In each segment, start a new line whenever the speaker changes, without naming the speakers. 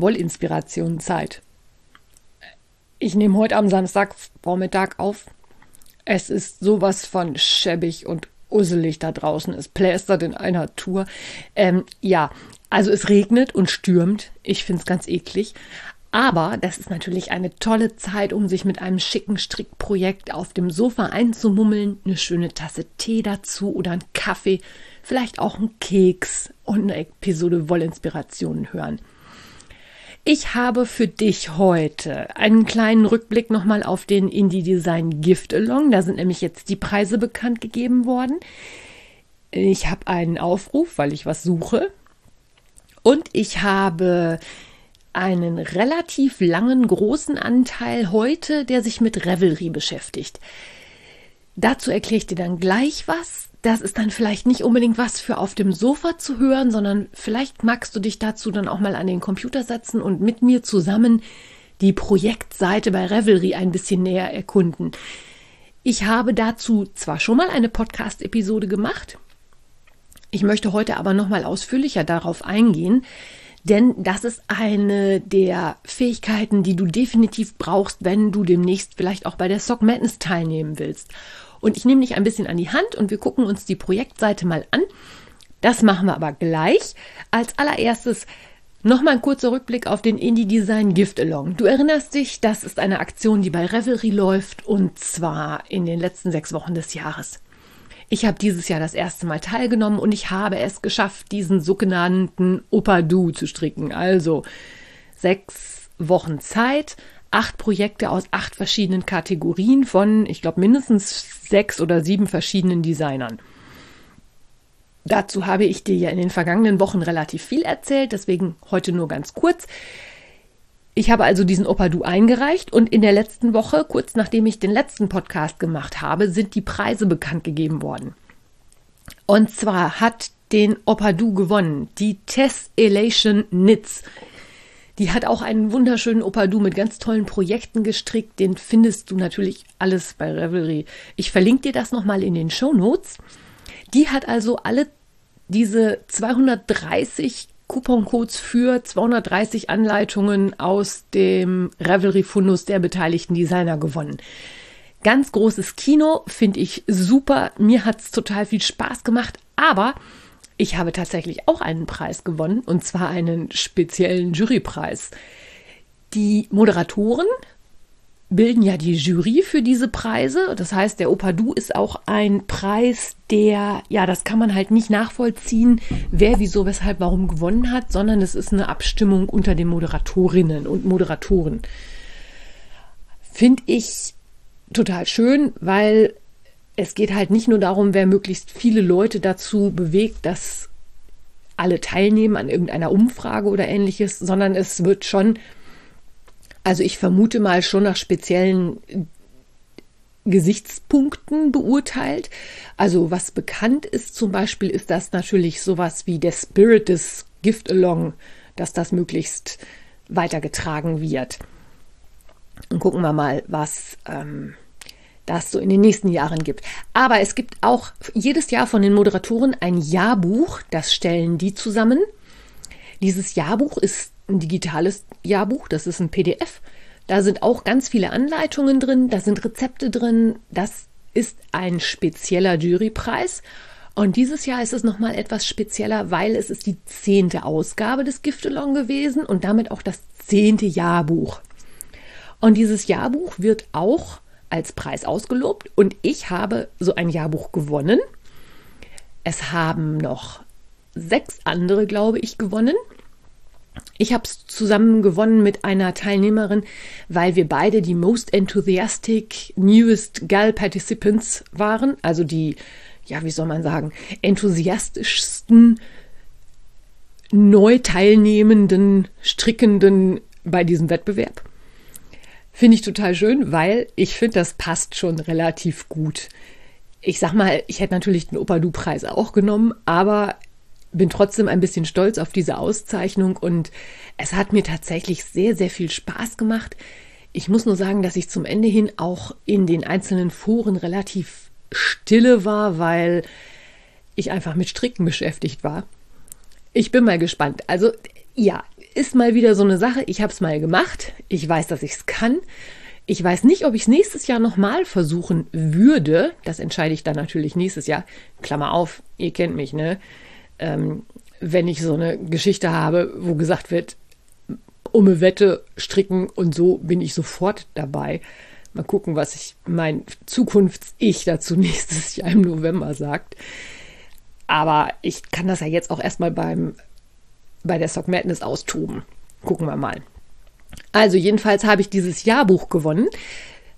Wollinspirationenzeit. Ich nehme heute am Samstagvormittag auf. Es ist sowas von schäbig und usselig da draußen. Es plästert in einer Tour. Ähm, ja, also es regnet und stürmt. Ich finde es ganz eklig. Aber das ist natürlich eine tolle Zeit, um sich mit einem schicken Strickprojekt auf dem Sofa einzumummeln, eine schöne Tasse Tee dazu oder einen Kaffee, vielleicht auch einen Keks und eine Episode Wollinspirationen hören. Ich habe für dich heute einen kleinen Rückblick nochmal auf den Indie Design Gift Along. Da sind nämlich jetzt die Preise bekannt gegeben worden. Ich habe einen Aufruf, weil ich was suche. Und ich habe einen relativ langen, großen Anteil heute, der sich mit Revelry beschäftigt. Dazu erkläre ich dir dann gleich was. Das ist dann vielleicht nicht unbedingt was für auf dem Sofa zu hören, sondern vielleicht magst du dich dazu dann auch mal an den Computer setzen und mit mir zusammen die Projektseite bei Revelry ein bisschen näher erkunden. Ich habe dazu zwar schon mal eine Podcast-Episode gemacht, ich möchte heute aber noch mal ausführlicher darauf eingehen, denn das ist eine der Fähigkeiten, die du definitiv brauchst, wenn du demnächst vielleicht auch bei der Sock Madness teilnehmen willst. Und ich nehme dich ein bisschen an die Hand und wir gucken uns die Projektseite mal an. Das machen wir aber gleich. Als allererstes Nochmal ein kurzer Rückblick auf den Indie Design Gift Along. Du erinnerst dich, das ist eine Aktion, die bei Revelry läuft und zwar in den letzten sechs Wochen des Jahres. Ich habe dieses Jahr das erste Mal teilgenommen und ich habe es geschafft, diesen sogenannten Opadu zu stricken. Also sechs Wochen Zeit, acht Projekte aus acht verschiedenen Kategorien von, ich glaube, mindestens sechs oder sieben verschiedenen Designern. Dazu habe ich dir ja in den vergangenen Wochen relativ viel erzählt, deswegen heute nur ganz kurz. Ich habe also diesen Opadu eingereicht und in der letzten Woche, kurz nachdem ich den letzten Podcast gemacht habe, sind die Preise bekannt gegeben worden. Und zwar hat den Opadu gewonnen, die Tess Elation Knits. Die hat auch einen wunderschönen Opadu mit ganz tollen Projekten gestrickt. Den findest du natürlich alles bei Revelry. Ich verlinke dir das nochmal in den Show Notes. Die hat also alle diese 230 Couponcodes für 230 Anleitungen aus dem Revelry-Fundus der beteiligten Designer gewonnen. Ganz großes Kino, finde ich super. Mir hat es total viel Spaß gemacht, aber ich habe tatsächlich auch einen Preis gewonnen und zwar einen speziellen Jurypreis. Die Moderatoren bilden ja die Jury für diese Preise. Das heißt, der Opadu ist auch ein Preis, der, ja, das kann man halt nicht nachvollziehen, wer, wieso, weshalb, warum gewonnen hat, sondern es ist eine Abstimmung unter den Moderatorinnen und Moderatoren. Finde ich total schön, weil es geht halt nicht nur darum, wer möglichst viele Leute dazu bewegt, dass alle teilnehmen an irgendeiner Umfrage oder ähnliches, sondern es wird schon also ich vermute mal schon nach speziellen Gesichtspunkten beurteilt. Also was bekannt ist zum Beispiel, ist das natürlich sowas wie der Spirit des Gift Along, dass das möglichst weitergetragen wird. Und gucken wir mal, was ähm, das so in den nächsten Jahren gibt. Aber es gibt auch jedes Jahr von den Moderatoren ein Jahrbuch, das stellen die zusammen. Dieses Jahrbuch ist ein digitales Jahrbuch, das ist ein PDF. Da sind auch ganz viele Anleitungen drin, da sind Rezepte drin. Das ist ein spezieller Jurypreis. Und dieses Jahr ist es nochmal etwas spezieller, weil es ist die zehnte Ausgabe des Giftelong gewesen und damit auch das zehnte Jahrbuch. Und dieses Jahrbuch wird auch als Preis ausgelobt und ich habe so ein Jahrbuch gewonnen. Es haben noch sechs andere, glaube ich, gewonnen. Ich habe es zusammen gewonnen mit einer Teilnehmerin, weil wir beide die most enthusiastic newest Gal Participants waren, also die, ja, wie soll man sagen, enthusiastischsten neu teilnehmenden Strickenden bei diesem Wettbewerb. Finde ich total schön, weil ich finde, das passt schon relativ gut. Ich sag mal, ich hätte natürlich den Opa-Du-Preis auch genommen, aber bin trotzdem ein bisschen stolz auf diese Auszeichnung und es hat mir tatsächlich sehr, sehr viel Spaß gemacht. Ich muss nur sagen, dass ich zum Ende hin auch in den einzelnen Foren relativ stille war, weil ich einfach mit Stricken beschäftigt war. Ich bin mal gespannt. Also ja, ist mal wieder so eine Sache. Ich habe es mal gemacht. Ich weiß, dass ich es kann. Ich weiß nicht, ob ich es nächstes Jahr nochmal versuchen würde. Das entscheide ich dann natürlich nächstes Jahr. Klammer auf, ihr kennt mich, ne? Ähm, wenn ich so eine Geschichte habe, wo gesagt wird, um eine Wette stricken und so bin ich sofort dabei. Mal gucken, was ich mein Zukunfts-Ich dazu nächstes Jahr im November sagt. Aber ich kann das ja jetzt auch erstmal beim, bei der Sock Madness austoben. Gucken wir mal. Also jedenfalls habe ich dieses Jahrbuch gewonnen,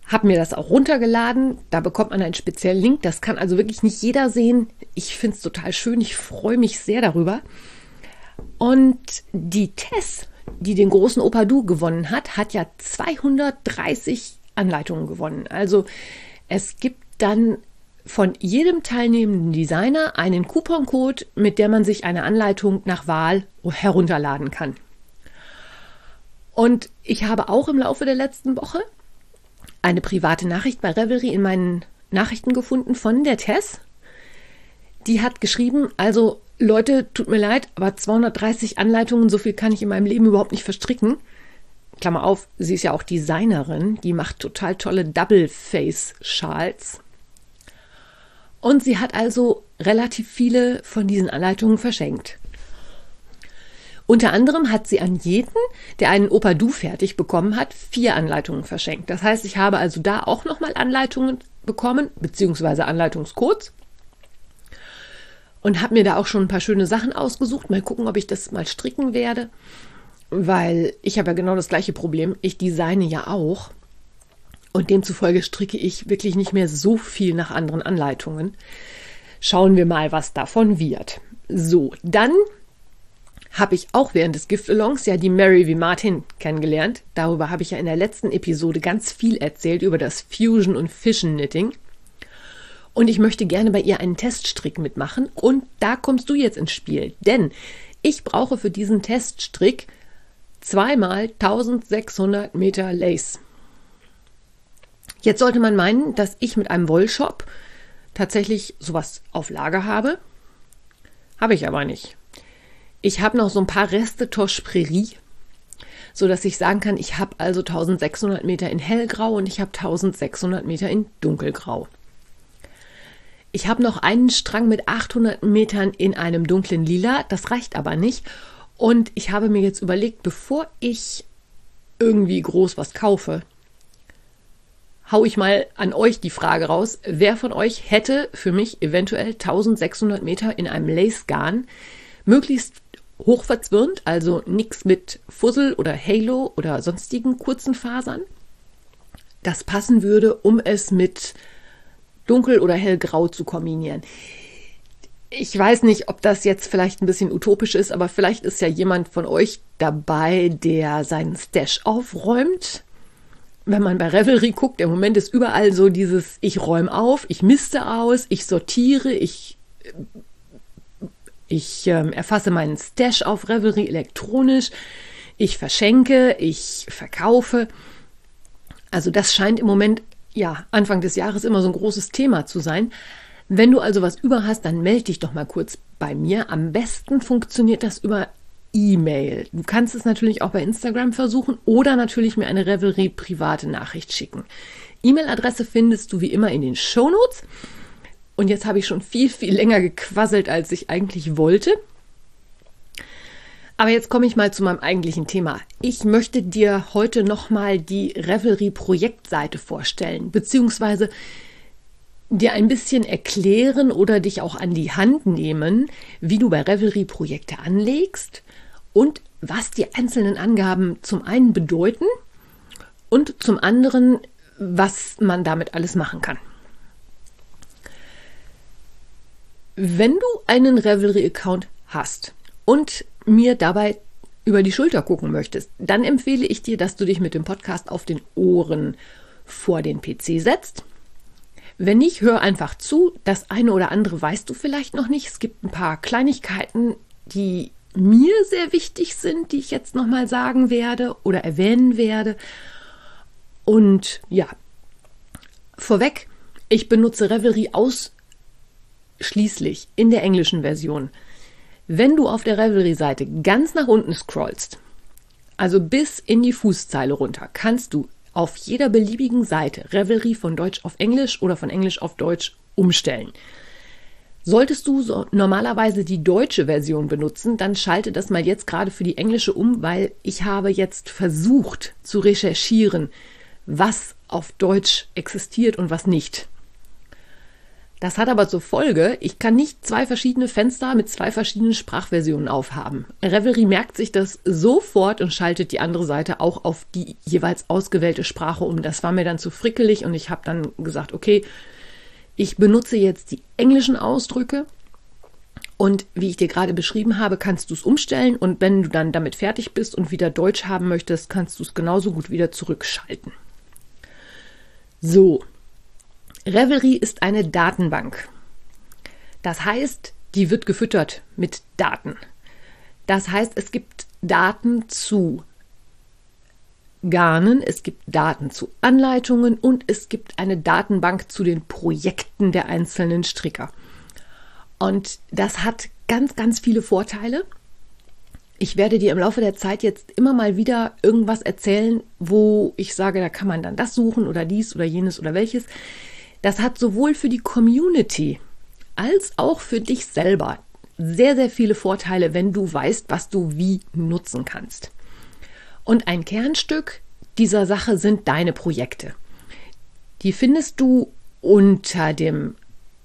habe mir das auch runtergeladen. Da bekommt man einen speziellen Link. Das kann also wirklich nicht jeder sehen. Ich finde es total schön. Ich freue mich sehr darüber. Und die Tess die den großen Opadu gewonnen hat, hat ja 230 Anleitungen gewonnen. Also es gibt dann von jedem teilnehmenden Designer einen Couponcode, mit der man sich eine Anleitung nach Wahl herunterladen kann. Und ich habe auch im Laufe der letzten Woche eine private Nachricht bei Revelry in meinen Nachrichten gefunden von der Tess. Die hat geschrieben, also Leute, tut mir leid, aber 230 Anleitungen, so viel kann ich in meinem Leben überhaupt nicht verstricken. Klammer auf, sie ist ja auch Designerin, die macht total tolle Double-Face-Schals. Und sie hat also relativ viele von diesen Anleitungen verschenkt. Unter anderem hat sie an jeden, der einen Opa Du fertig bekommen hat, vier Anleitungen verschenkt. Das heißt, ich habe also da auch nochmal Anleitungen bekommen, beziehungsweise Anleitungscodes und habe mir da auch schon ein paar schöne Sachen ausgesucht. Mal gucken, ob ich das mal stricken werde, weil ich habe ja genau das gleiche Problem. Ich designe ja auch und demzufolge stricke ich wirklich nicht mehr so viel nach anderen Anleitungen. Schauen wir mal, was davon wird. So, dann habe ich auch während des Gift-Alongs ja die Mary V. Martin kennengelernt. Darüber habe ich ja in der letzten Episode ganz viel erzählt, über das Fusion und Fission Knitting und ich möchte gerne bei ihr einen Teststrick mitmachen und da kommst du jetzt ins Spiel, denn ich brauche für diesen Teststrick zweimal 1600 Meter Lace. Jetzt sollte man meinen, dass ich mit einem Wollshop tatsächlich sowas auf Lager habe. Habe ich aber nicht. Ich habe noch so ein paar Reste Toche Prairie, so dass ich sagen kann, ich habe also 1600 Meter in hellgrau und ich habe 1600 Meter in dunkelgrau. Ich habe noch einen Strang mit 800 Metern in einem dunklen Lila, das reicht aber nicht. Und ich habe mir jetzt überlegt, bevor ich irgendwie groß was kaufe, hau ich mal an euch die Frage raus, wer von euch hätte für mich eventuell 1600 Meter in einem Lace-Garn, möglichst hoch verzwirnt, also nichts mit Fussel oder Halo oder sonstigen kurzen Fasern, das passen würde, um es mit dunkel oder hellgrau zu kombinieren. Ich weiß nicht, ob das jetzt vielleicht ein bisschen utopisch ist, aber vielleicht ist ja jemand von euch dabei, der seinen Stash aufräumt. Wenn man bei Revelry guckt, im Moment ist überall so dieses, ich räume auf, ich misste aus, ich sortiere, ich, ich äh, erfasse meinen Stash auf Revelry elektronisch, ich verschenke, ich verkaufe. Also das scheint im Moment ja, Anfang des Jahres immer so ein großes Thema zu sein. Wenn du also was über hast, dann melde dich doch mal kurz bei mir. Am besten funktioniert das über E-Mail. Du kannst es natürlich auch bei Instagram versuchen oder natürlich mir eine Revelry private Nachricht schicken. E-Mail-Adresse findest du wie immer in den Shownotes. Und jetzt habe ich schon viel, viel länger gequasselt, als ich eigentlich wollte. Aber jetzt komme ich mal zu meinem eigentlichen Thema. Ich möchte dir heute nochmal die Revelry Projektseite vorstellen, beziehungsweise dir ein bisschen erklären oder dich auch an die Hand nehmen, wie du bei Revelry Projekte anlegst und was die einzelnen Angaben zum einen bedeuten und zum anderen, was man damit alles machen kann. Wenn du einen Revelry-Account hast und mir dabei über die Schulter gucken möchtest, dann empfehle ich dir, dass du dich mit dem Podcast auf den Ohren vor den PC setzt. Wenn nicht, hör einfach zu. Das eine oder andere weißt du vielleicht noch nicht. Es gibt ein paar Kleinigkeiten, die mir sehr wichtig sind, die ich jetzt nochmal sagen werde oder erwähnen werde. Und ja, vorweg, ich benutze Revelry ausschließlich in der englischen Version. Wenn du auf der Revelry-Seite ganz nach unten scrollst, also bis in die Fußzeile runter, kannst du auf jeder beliebigen Seite Revelry von Deutsch auf Englisch oder von Englisch auf Deutsch umstellen. Solltest du so normalerweise die deutsche Version benutzen, dann schalte das mal jetzt gerade für die englische um, weil ich habe jetzt versucht zu recherchieren, was auf Deutsch existiert und was nicht. Das hat aber zur Folge, ich kann nicht zwei verschiedene Fenster mit zwei verschiedenen Sprachversionen aufhaben. Revelry merkt sich das sofort und schaltet die andere Seite auch auf die jeweils ausgewählte Sprache um. Das war mir dann zu frickelig und ich habe dann gesagt, okay, ich benutze jetzt die englischen Ausdrücke und wie ich dir gerade beschrieben habe, kannst du es umstellen und wenn du dann damit fertig bist und wieder Deutsch haben möchtest, kannst du es genauso gut wieder zurückschalten. So, Revelry ist eine Datenbank. Das heißt, die wird gefüttert mit Daten. Das heißt, es gibt Daten zu Garnen, es gibt Daten zu Anleitungen und es gibt eine Datenbank zu den Projekten der einzelnen Stricker. Und das hat ganz, ganz viele Vorteile. Ich werde dir im Laufe der Zeit jetzt immer mal wieder irgendwas erzählen, wo ich sage, da kann man dann das suchen oder dies oder jenes oder welches. Das hat sowohl für die Community als auch für dich selber sehr, sehr viele Vorteile, wenn du weißt, was du wie nutzen kannst. Und ein Kernstück dieser Sache sind deine Projekte. Die findest du unter dem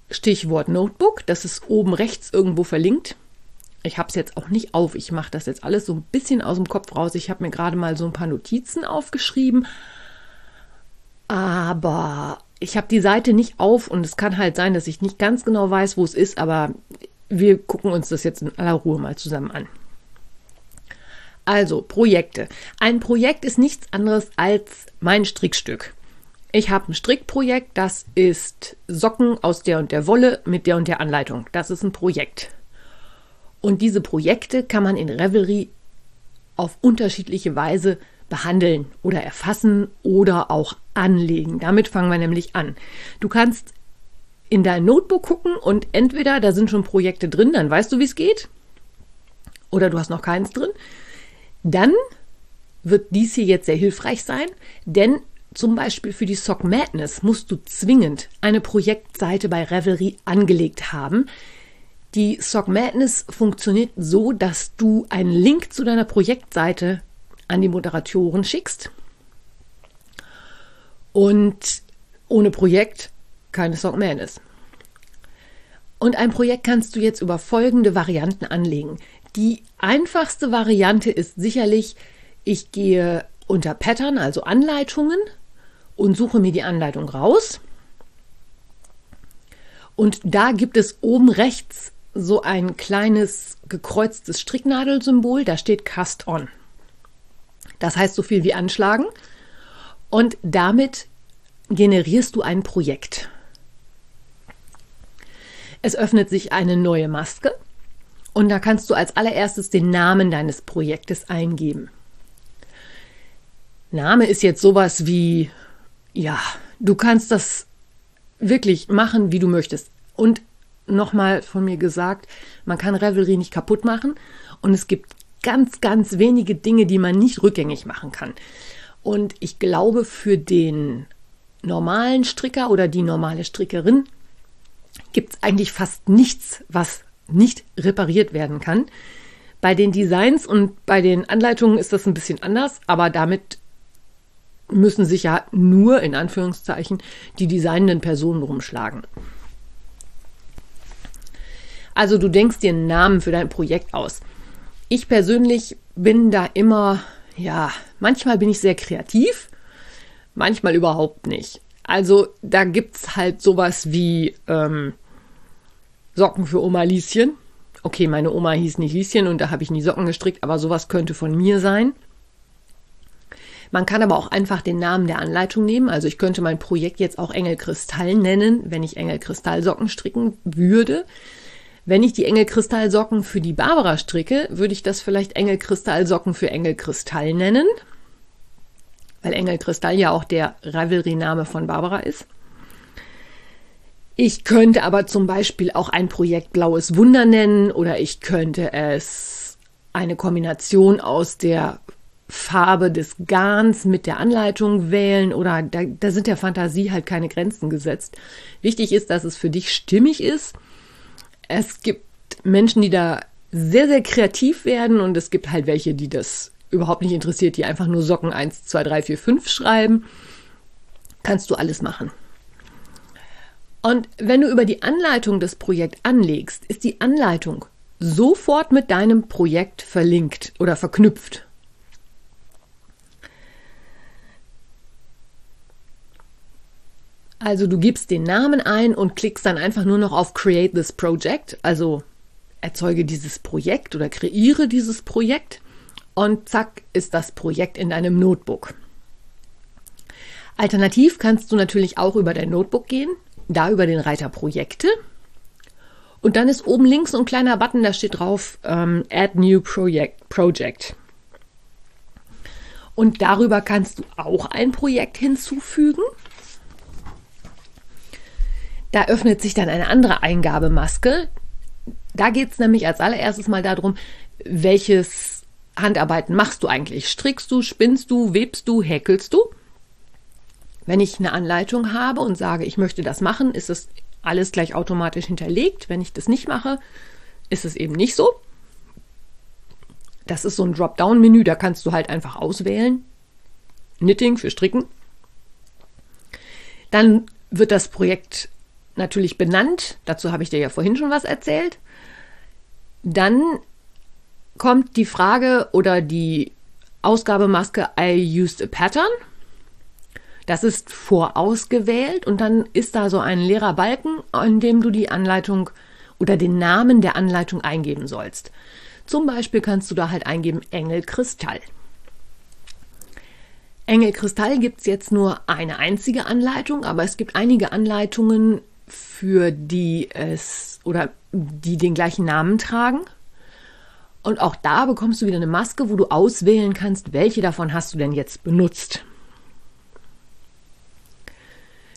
Stichwort Notebook. Das ist oben rechts irgendwo verlinkt. Ich habe es jetzt auch nicht auf. Ich mache das jetzt alles so ein bisschen aus dem Kopf raus. Ich habe mir gerade mal so ein paar Notizen aufgeschrieben. Aber ich habe die Seite nicht auf und es kann halt sein, dass ich nicht ganz genau weiß, wo es ist. Aber wir gucken uns das jetzt in aller Ruhe mal zusammen an. Also Projekte. Ein Projekt ist nichts anderes als mein Strickstück. Ich habe ein Strickprojekt, das ist Socken aus der und der Wolle mit der und der Anleitung. Das ist ein Projekt. Und diese Projekte kann man in Revelry auf unterschiedliche Weise behandeln oder erfassen oder auch anlegen. Damit fangen wir nämlich an. Du kannst in dein Notebook gucken und entweder da sind schon Projekte drin, dann weißt du, wie es geht, oder du hast noch keins drin dann wird dies hier jetzt sehr hilfreich sein, denn zum Beispiel für die Sock Madness musst du zwingend eine Projektseite bei Revelry angelegt haben. Die Sock Madness funktioniert so, dass du einen Link zu deiner Projektseite an die Moderatoren schickst. Und ohne Projekt keine Sock Madness. Und ein Projekt kannst du jetzt über folgende Varianten anlegen. Die einfachste Variante ist sicherlich, ich gehe unter Pattern, also Anleitungen, und suche mir die Anleitung raus. Und da gibt es oben rechts so ein kleines gekreuztes Stricknadelsymbol, da steht Cast On. Das heißt so viel wie anschlagen. Und damit generierst du ein Projekt. Es öffnet sich eine neue Maske und da kannst du als allererstes den Namen deines Projektes eingeben. Name ist jetzt sowas wie, ja, du kannst das wirklich machen, wie du möchtest. Und nochmal von mir gesagt, man kann Revelry nicht kaputt machen und es gibt ganz, ganz wenige Dinge, die man nicht rückgängig machen kann. Und ich glaube, für den normalen Stricker oder die normale Strickerin gibt es eigentlich fast nichts, was nicht repariert werden kann. Bei den Designs und bei den Anleitungen ist das ein bisschen anders, aber damit müssen sich ja nur in Anführungszeichen die designenden Personen rumschlagen. Also du denkst dir einen Namen für dein Projekt aus. Ich persönlich bin da immer, ja, manchmal bin ich sehr kreativ, manchmal überhaupt nicht. Also da gibt es halt sowas wie ähm, Socken für Oma Lieschen Okay, meine Oma hieß nicht Lieschen und da habe ich nie Socken gestrickt, aber sowas könnte von mir sein. Man kann aber auch einfach den Namen der Anleitung nehmen. Also ich könnte mein Projekt jetzt auch Engelkristall nennen, wenn ich Engelkristallsocken stricken würde. Wenn ich die Engelkristallsocken für die Barbara stricke, würde ich das vielleicht Engelkristallsocken für Engelkristall nennen, weil Engelkristall ja auch der Ravelry-Name von Barbara ist. Ich könnte aber zum Beispiel auch ein Projekt Blaues Wunder nennen oder ich könnte es eine Kombination aus der Farbe des Garns mit der Anleitung wählen oder da, da sind der Fantasie halt keine Grenzen gesetzt. Wichtig ist, dass es für dich stimmig ist. Es gibt Menschen, die da sehr, sehr kreativ werden und es gibt halt welche, die das überhaupt nicht interessiert, die einfach nur Socken 1, 2, 3, 4, 5 schreiben. Kannst du alles machen. Und wenn du über die Anleitung das Projekt anlegst, ist die Anleitung sofort mit deinem Projekt verlinkt oder verknüpft. Also du gibst den Namen ein und klickst dann einfach nur noch auf Create this Project, also erzeuge dieses Projekt oder kreiere dieses Projekt und zack ist das Projekt in deinem Notebook. Alternativ kannst du natürlich auch über dein Notebook gehen da über den Reiter Projekte. Und dann ist oben links ein kleiner Button, da steht drauf ähm, Add New Project, Project. Und darüber kannst du auch ein Projekt hinzufügen. Da öffnet sich dann eine andere Eingabemaske. Da geht es nämlich als allererstes mal darum, welches Handarbeiten machst du eigentlich? Strickst du, spinnst du, webst du, häkelst du? Wenn ich eine Anleitung habe und sage, ich möchte das machen, ist es alles gleich automatisch hinterlegt. Wenn ich das nicht mache, ist es eben nicht so. Das ist so ein Dropdown-Menü, da kannst du halt einfach auswählen. Knitting für Stricken. Dann wird das Projekt natürlich benannt. Dazu habe ich dir ja vorhin schon was erzählt. Dann kommt die Frage oder die Ausgabemaske I used a pattern. Das ist vorausgewählt und dann ist da so ein leerer Balken, in dem du die Anleitung oder den Namen der Anleitung eingeben sollst. Zum Beispiel kannst du da halt eingeben Engelkristall. Engelkristall gibt es jetzt nur eine einzige Anleitung, aber es gibt einige Anleitungen, für die es oder die den gleichen Namen tragen. Und auch da bekommst du wieder eine Maske, wo du auswählen kannst, welche davon hast du denn jetzt benutzt.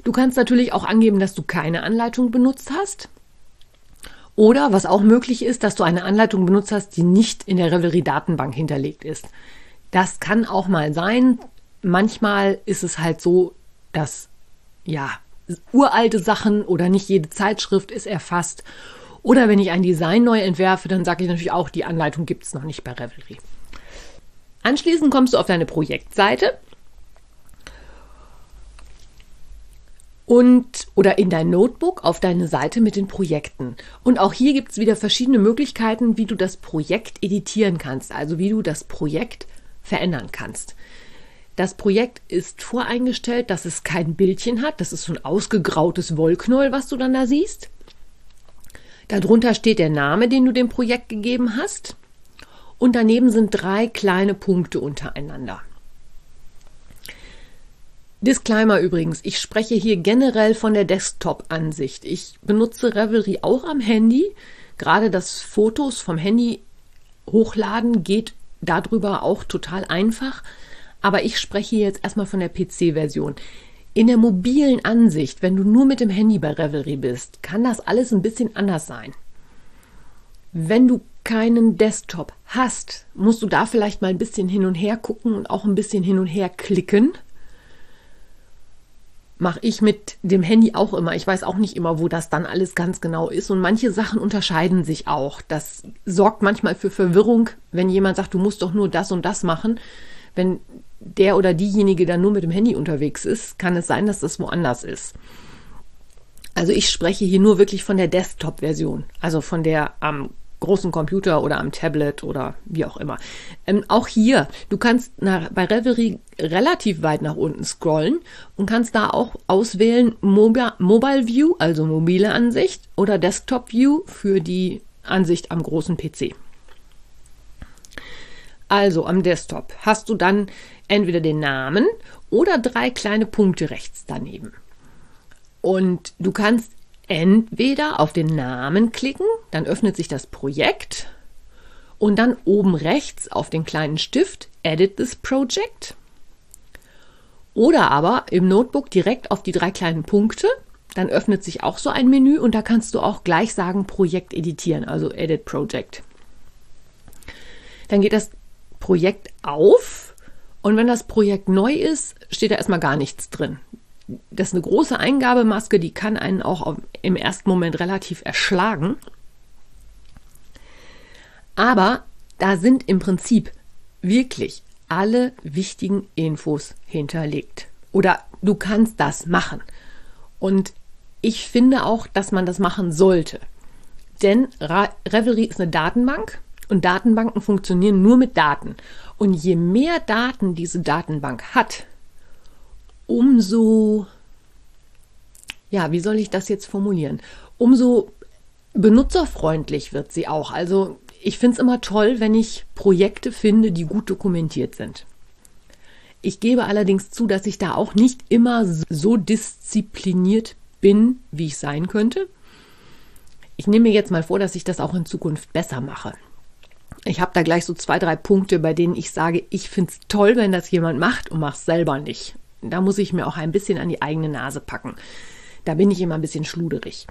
Du kannst natürlich auch angeben, dass du keine Anleitung benutzt hast. Oder was auch möglich ist, dass du eine Anleitung benutzt hast, die nicht in der Revelry-Datenbank hinterlegt ist. Das kann auch mal sein. Manchmal ist es halt so, dass ja uralte Sachen oder nicht jede Zeitschrift ist erfasst. Oder wenn ich ein Design neu entwerfe, dann sage ich natürlich auch, die Anleitung gibt es noch nicht bei Revelry. Anschließend kommst du auf deine Projektseite und oder in dein Notebook auf deine Seite mit den Projekten. Und auch hier gibt es wieder verschiedene Möglichkeiten, wie du das Projekt editieren kannst, also wie du das Projekt verändern kannst. Das Projekt ist voreingestellt, dass es kein Bildchen hat. Das ist so ein ausgegrautes Wollknäuel, was du dann da siehst. Darunter steht der Name, den du dem Projekt gegeben hast. Und daneben sind drei kleine Punkte untereinander. Disclaimer übrigens, ich spreche hier generell von der Desktop-Ansicht. Ich benutze Revelry auch am Handy. Gerade das Fotos vom Handy hochladen geht darüber auch total einfach. Aber ich spreche jetzt erstmal von der PC-Version. In der mobilen Ansicht, wenn du nur mit dem Handy bei Revelry bist, kann das alles ein bisschen anders sein. Wenn du keinen Desktop hast, musst du da vielleicht mal ein bisschen hin und her gucken und auch ein bisschen hin und her klicken mache ich mit dem Handy auch immer. Ich weiß auch nicht immer, wo das dann alles ganz genau ist. Und manche Sachen unterscheiden sich auch. Das sorgt manchmal für Verwirrung, wenn jemand sagt, du musst doch nur das und das machen. Wenn der oder diejenige dann nur mit dem Handy unterwegs ist, kann es sein, dass das woanders ist. Also ich spreche hier nur wirklich von der Desktop-Version, also von der am großen Computer oder am Tablet oder wie auch immer. Ähm, auch hier, du kannst nach, bei Reverie relativ weit nach unten scrollen und kannst da auch auswählen Mobile, Mobile View, also mobile Ansicht oder Desktop View für die Ansicht am großen PC. Also am Desktop hast du dann entweder den Namen oder drei kleine Punkte rechts daneben. Und du kannst entweder auf den Namen klicken, dann öffnet sich das Projekt und dann oben rechts auf den kleinen Stift Edit this Project. Oder aber im Notebook direkt auf die drei kleinen Punkte, dann öffnet sich auch so ein Menü und da kannst du auch gleich sagen Projekt editieren, also Edit Project. Dann geht das Projekt auf und wenn das Projekt neu ist, steht da erstmal gar nichts drin. Das ist eine große Eingabemaske, die kann einen auch im ersten Moment relativ erschlagen. Aber da sind im Prinzip wirklich alle wichtigen Infos hinterlegt. Oder du kannst das machen. Und ich finde auch, dass man das machen sollte. Denn Revelry ist eine Datenbank und Datenbanken funktionieren nur mit Daten. Und je mehr Daten diese Datenbank hat, umso, ja, wie soll ich das jetzt formulieren? Umso benutzerfreundlich wird sie auch. Also ich finde es immer toll, wenn ich Projekte finde, die gut dokumentiert sind. Ich gebe allerdings zu, dass ich da auch nicht immer so diszipliniert bin, wie ich sein könnte. Ich nehme mir jetzt mal vor, dass ich das auch in Zukunft besser mache. Ich habe da gleich so zwei, drei Punkte, bei denen ich sage, ich finde es toll, wenn das jemand macht und mache es selber nicht. Da muss ich mir auch ein bisschen an die eigene Nase packen. Da bin ich immer ein bisschen schluderig.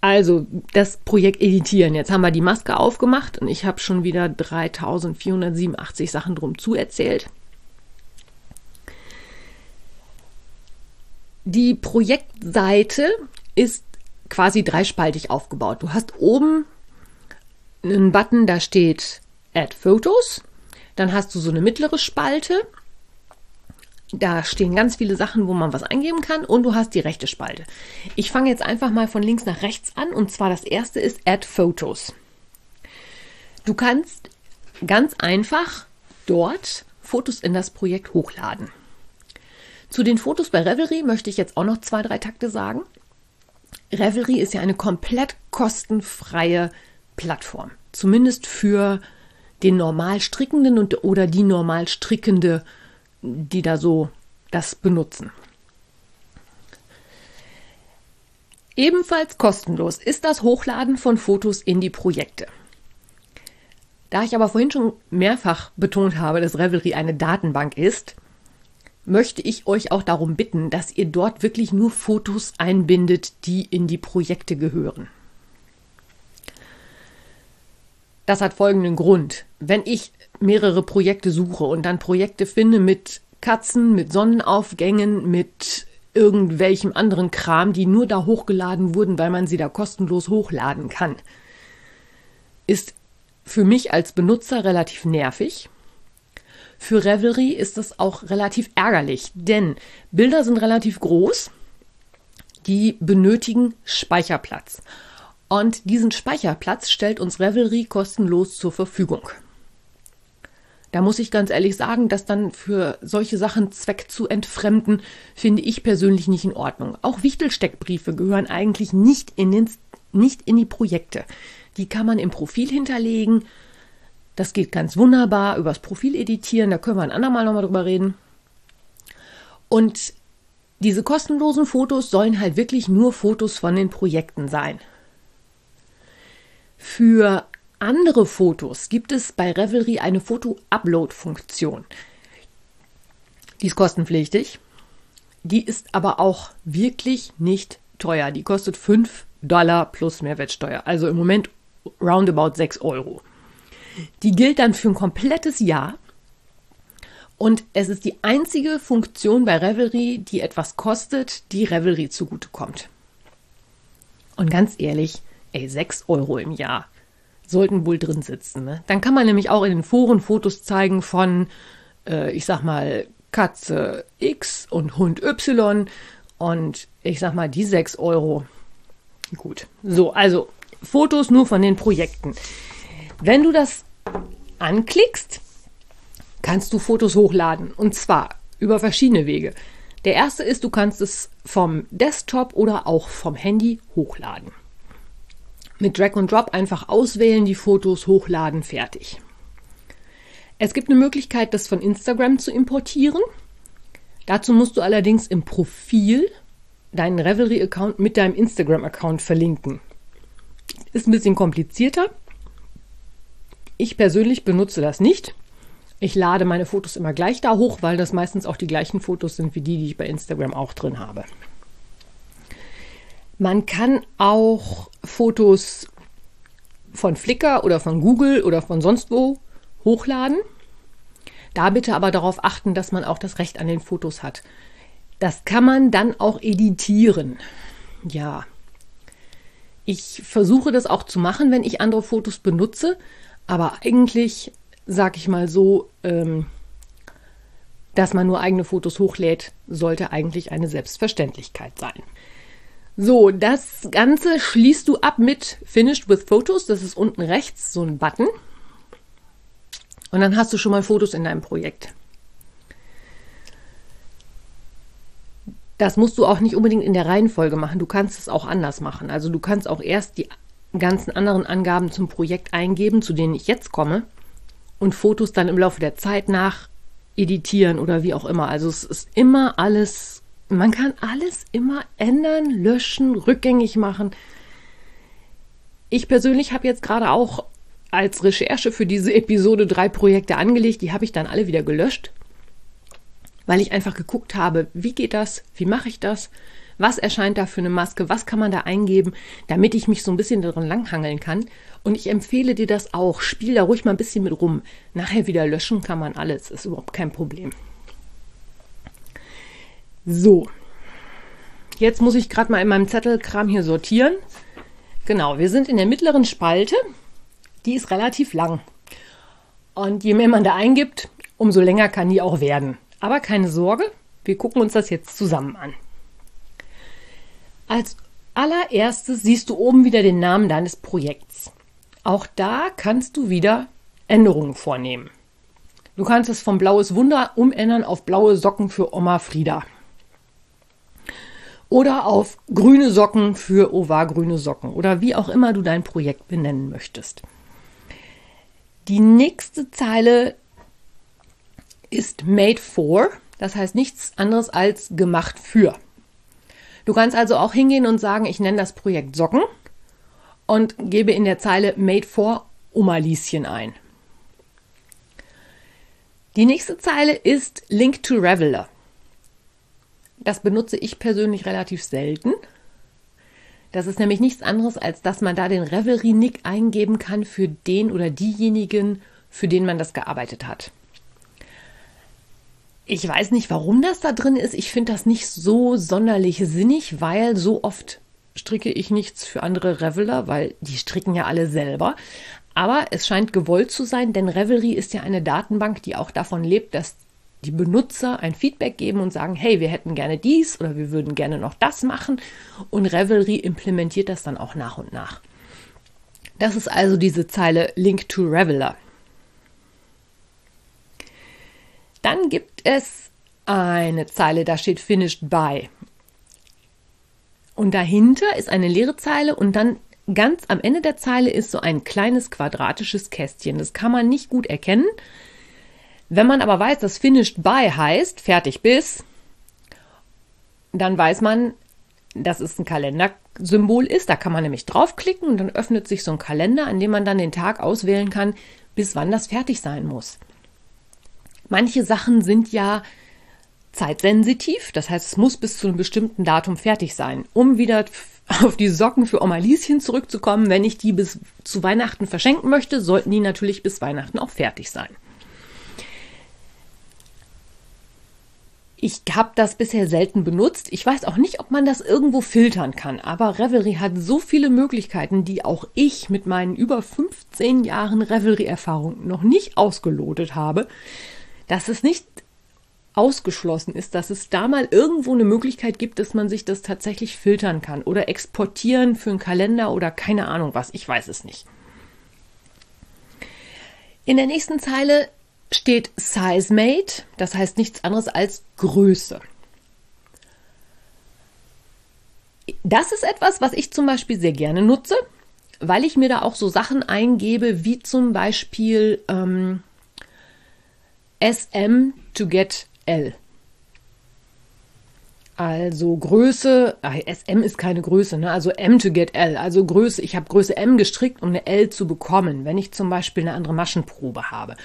Also das Projekt Editieren. Jetzt haben wir die Maske aufgemacht und ich habe schon wieder 3487 Sachen drum zu erzählt. Die Projektseite ist quasi dreispaltig aufgebaut. Du hast oben einen Button, da steht Add Photos. Dann hast du so eine mittlere Spalte da stehen ganz viele Sachen, wo man was eingeben kann und du hast die rechte Spalte. Ich fange jetzt einfach mal von links nach rechts an und zwar das erste ist Add Photos. Du kannst ganz einfach dort Fotos in das Projekt hochladen. Zu den Fotos bei Revelry möchte ich jetzt auch noch zwei, drei Takte sagen. Revelry ist ja eine komplett kostenfreie Plattform. Zumindest für den normal strickenden und, oder die normal strickende die da so das benutzen. Ebenfalls kostenlos ist das Hochladen von Fotos in die Projekte. Da ich aber vorhin schon mehrfach betont habe, dass Revelry eine Datenbank ist, möchte ich euch auch darum bitten, dass ihr dort wirklich nur Fotos einbindet, die in die Projekte gehören. Das hat folgenden Grund. Wenn ich mehrere Projekte suche und dann Projekte finde mit Katzen, mit Sonnenaufgängen, mit irgendwelchem anderen Kram, die nur da hochgeladen wurden, weil man sie da kostenlos hochladen kann, ist für mich als Benutzer relativ nervig. Für Revelry ist das auch relativ ärgerlich, denn Bilder sind relativ groß, die benötigen Speicherplatz. Und diesen Speicherplatz stellt uns Revelry kostenlos zur Verfügung. Da muss ich ganz ehrlich sagen, dass dann für solche Sachen Zweck zu entfremden, finde ich persönlich nicht in Ordnung. Auch Wichtelsteckbriefe gehören eigentlich nicht in, den, nicht in die Projekte. Die kann man im Profil hinterlegen. Das geht ganz wunderbar übers Profil editieren. Da können wir ein andermal nochmal drüber reden. Und diese kostenlosen Fotos sollen halt wirklich nur Fotos von den Projekten sein. Für andere Fotos gibt es bei Revelry eine Foto-Upload-Funktion. Die ist kostenpflichtig. Die ist aber auch wirklich nicht teuer. Die kostet 5 Dollar plus Mehrwertsteuer. Also im Moment roundabout 6 Euro. Die gilt dann für ein komplettes Jahr. Und es ist die einzige Funktion bei Revelry, die etwas kostet, die Revelry zugutekommt. Und ganz ehrlich, ey, 6 Euro im Jahr sollten wohl drin sitzen. Ne? Dann kann man nämlich auch in den Foren Fotos zeigen von, äh, ich sag mal, Katze X und Hund Y und ich sag mal, die 6 Euro. Gut. So, also Fotos nur von den Projekten. Wenn du das anklickst, kannst du Fotos hochladen und zwar über verschiedene Wege. Der erste ist, du kannst es vom Desktop oder auch vom Handy hochladen. Mit Drag und Drop einfach auswählen, die Fotos hochladen, fertig. Es gibt eine Möglichkeit, das von Instagram zu importieren. Dazu musst du allerdings im Profil deinen Revelry-Account mit deinem Instagram-Account verlinken. Ist ein bisschen komplizierter. Ich persönlich benutze das nicht. Ich lade meine Fotos immer gleich da hoch, weil das meistens auch die gleichen Fotos sind wie die, die ich bei Instagram auch drin habe. Man kann auch Fotos von Flickr oder von Google oder von sonst wo hochladen. Da bitte aber darauf achten, dass man auch das Recht an den Fotos hat. Das kann man dann auch editieren. Ja. Ich versuche das auch zu machen, wenn ich andere Fotos benutze, aber eigentlich sag ich mal so, ähm, dass man nur eigene Fotos hochlädt, sollte eigentlich eine Selbstverständlichkeit sein. So, das Ganze schließt du ab mit Finished with Photos. Das ist unten rechts so ein Button. Und dann hast du schon mal Fotos in deinem Projekt. Das musst du auch nicht unbedingt in der Reihenfolge machen. Du kannst es auch anders machen. Also du kannst auch erst die ganzen anderen Angaben zum Projekt eingeben, zu denen ich jetzt komme, und Fotos dann im Laufe der Zeit nach editieren oder wie auch immer. Also es ist immer alles, man kann alles immer ändern, löschen, rückgängig machen. Ich persönlich habe jetzt gerade auch als Recherche für diese Episode drei Projekte angelegt. Die habe ich dann alle wieder gelöscht, weil ich einfach geguckt habe, wie geht das, wie mache ich das, was erscheint da für eine Maske, was kann man da eingeben, damit ich mich so ein bisschen darin langhangeln kann. Und ich empfehle dir das auch. Spiel da ruhig mal ein bisschen mit rum. Nachher wieder löschen kann man alles, ist überhaupt kein Problem. So, jetzt muss ich gerade mal in meinem Zettelkram hier sortieren. Genau, wir sind in der mittleren Spalte die ist relativ lang. Und je mehr man da eingibt, umso länger kann die auch werden. Aber keine Sorge, wir gucken uns das jetzt zusammen an. Als allererstes siehst du oben wieder den Namen deines Projekts. Auch da kannst du wieder Änderungen vornehmen. Du kannst es von Blaues Wunder umändern auf blaue Socken für Oma Frieda. Oder auf grüne Socken für Ovar grüne Socken. Oder wie auch immer du dein Projekt benennen möchtest. Die nächste Zeile ist made for, das heißt nichts anderes als gemacht für. Du kannst also auch hingehen und sagen, ich nenne das Projekt Socken und gebe in der Zeile made for Oma Lieschen ein. Die nächste Zeile ist Link to Reveler. Das benutze ich persönlich relativ selten. Das ist nämlich nichts anderes, als dass man da den Revelry-Nick eingeben kann für den oder diejenigen, für den man das gearbeitet hat. Ich weiß nicht, warum das da drin ist. Ich finde das nicht so sonderlich sinnig, weil so oft stricke ich nichts für andere Reveler, weil die stricken ja alle selber. Aber es scheint gewollt zu sein, denn Revelry ist ja eine Datenbank, die auch davon lebt, dass die Benutzer ein Feedback geben und sagen, hey, wir hätten gerne dies oder wir würden gerne noch das machen. Und Revelry implementiert das dann auch nach und nach. Das ist also diese Zeile Link to Reveler. Dann gibt es eine Zeile, da steht Finished by. Und dahinter ist eine leere Zeile und dann ganz am Ende der Zeile ist so ein kleines quadratisches Kästchen. Das kann man nicht gut erkennen. Wenn man aber weiß, dass Finished by heißt, fertig bis, dann weiß man, dass es ein Kalendersymbol ist. Da kann man nämlich draufklicken und dann öffnet sich so ein Kalender, an dem man dann den Tag auswählen kann, bis wann das fertig sein muss. Manche Sachen sind ja zeitsensitiv, das heißt, es muss bis zu einem bestimmten Datum fertig sein. Um wieder auf die Socken für Oma Lieschen zurückzukommen, wenn ich die bis zu Weihnachten verschenken möchte, sollten die natürlich bis Weihnachten auch fertig sein. Ich habe das bisher selten benutzt. Ich weiß auch nicht, ob man das irgendwo filtern kann. Aber Revelry hat so viele Möglichkeiten, die auch ich mit meinen über 15 Jahren Revelry-Erfahrung noch nicht ausgelotet habe, dass es nicht ausgeschlossen ist, dass es da mal irgendwo eine Möglichkeit gibt, dass man sich das tatsächlich filtern kann oder exportieren für einen Kalender oder keine Ahnung was. Ich weiß es nicht. In der nächsten Zeile steht Size Made, das heißt nichts anderes als Größe. Das ist etwas, was ich zum Beispiel sehr gerne nutze. weil ich mir da auch so Sachen eingebe, wie zum Beispiel ähm, SM to get L. Also Größe, SM ist keine Größe, ne? also M to get L, also Größe, ich habe Größe M gestrickt, um eine L zu bekommen, wenn ich zum Beispiel eine andere Maschenprobe habe.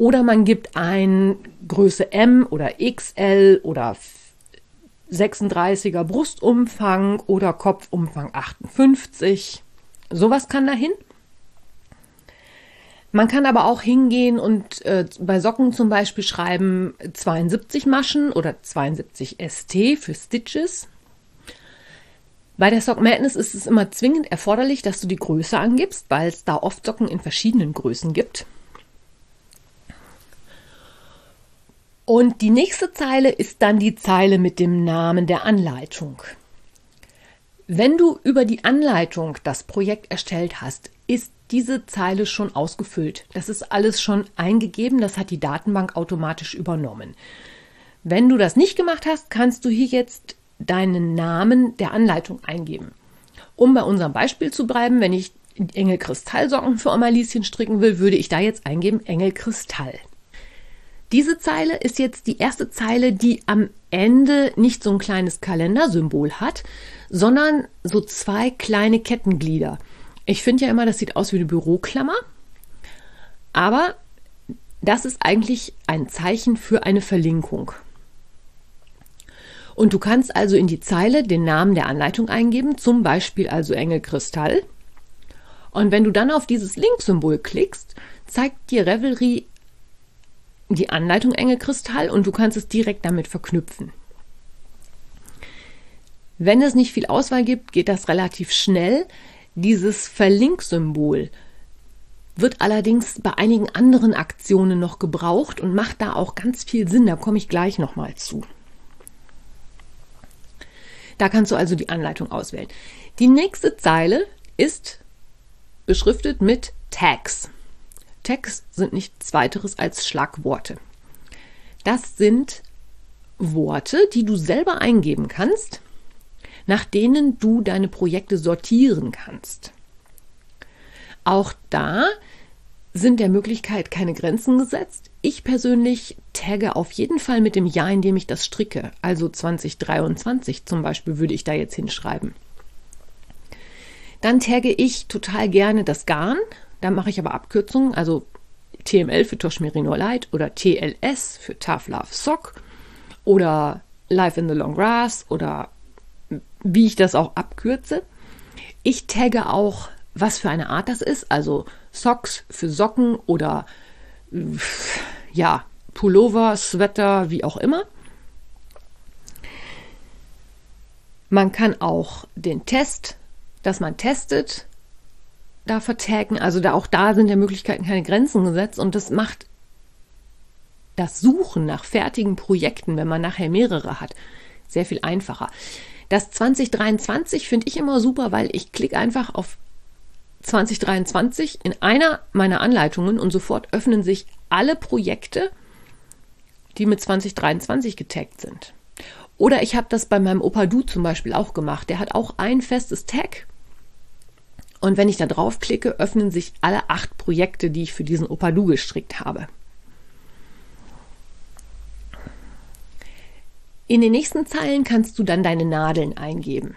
Oder man gibt ein Größe M oder XL oder 36er Brustumfang oder Kopfumfang 58. Sowas kann dahin. Man kann aber auch hingehen und äh, bei Socken zum Beispiel schreiben 72 Maschen oder 72 ST für Stitches. Bei der Sock Madness ist es immer zwingend erforderlich, dass du die Größe angibst, weil es da oft Socken in verschiedenen Größen gibt. Und die nächste Zeile ist dann die Zeile mit dem Namen der Anleitung. Wenn du über die Anleitung das Projekt erstellt hast, ist diese Zeile schon ausgefüllt. Das ist alles schon eingegeben, das hat die Datenbank automatisch übernommen. Wenn du das nicht gemacht hast, kannst du hier jetzt deinen Namen der Anleitung eingeben. Um bei unserem Beispiel zu bleiben, wenn ich Engel Kristallsocken für Oma Lieschen stricken will, würde ich da jetzt eingeben Engel Kristall. Diese Zeile ist jetzt die erste Zeile, die am Ende nicht so ein kleines Kalendersymbol hat, sondern so zwei kleine Kettenglieder. Ich finde ja immer, das sieht aus wie eine Büroklammer, aber das ist eigentlich ein Zeichen für eine Verlinkung. Und du kannst also in die Zeile den Namen der Anleitung eingeben, zum Beispiel also Engel Kristall. Und wenn du dann auf dieses Linksymbol klickst, zeigt dir Revelry die Anleitung Enge Kristall und du kannst es direkt damit verknüpfen. Wenn es nicht viel Auswahl gibt, geht das relativ schnell. Dieses Verlinksymbol wird allerdings bei einigen anderen Aktionen noch gebraucht und macht da auch ganz viel Sinn. Da komme ich gleich nochmal zu. Da kannst du also die Anleitung auswählen. Die nächste Zeile ist beschriftet mit Tags. Tags sind nichts weiteres als Schlagworte. Das sind Worte, die du selber eingeben kannst, nach denen du deine Projekte sortieren kannst. Auch da sind der Möglichkeit keine Grenzen gesetzt. Ich persönlich tagge auf jeden Fall mit dem Jahr, in dem ich das stricke. Also 2023 zum Beispiel würde ich da jetzt hinschreiben. Dann tagge ich total gerne das Garn, da mache ich aber Abkürzungen, also TML für Tosh Merino Light oder TLS für Tough Love Sock oder Life in the Long Grass oder wie ich das auch abkürze. Ich tagge auch, was für eine Art das ist, also Socks für Socken oder ja, Pullover, Sweater, wie auch immer. Man kann auch den Test, dass man testet, da vertaggen. Also da auch da sind der Möglichkeiten keine Grenzen gesetzt und das macht das Suchen nach fertigen Projekten, wenn man nachher mehrere hat, sehr viel einfacher. Das 2023 finde ich immer super, weil ich klicke einfach auf 2023 in einer meiner Anleitungen und sofort öffnen sich alle Projekte, die mit 2023 getaggt sind. Oder ich habe das bei meinem Opa Du zum Beispiel auch gemacht. Der hat auch ein festes Tag und wenn ich da draufklicke, öffnen sich alle acht Projekte, die ich für diesen Opadu gestrickt habe. In den nächsten Zeilen kannst du dann deine Nadeln eingeben.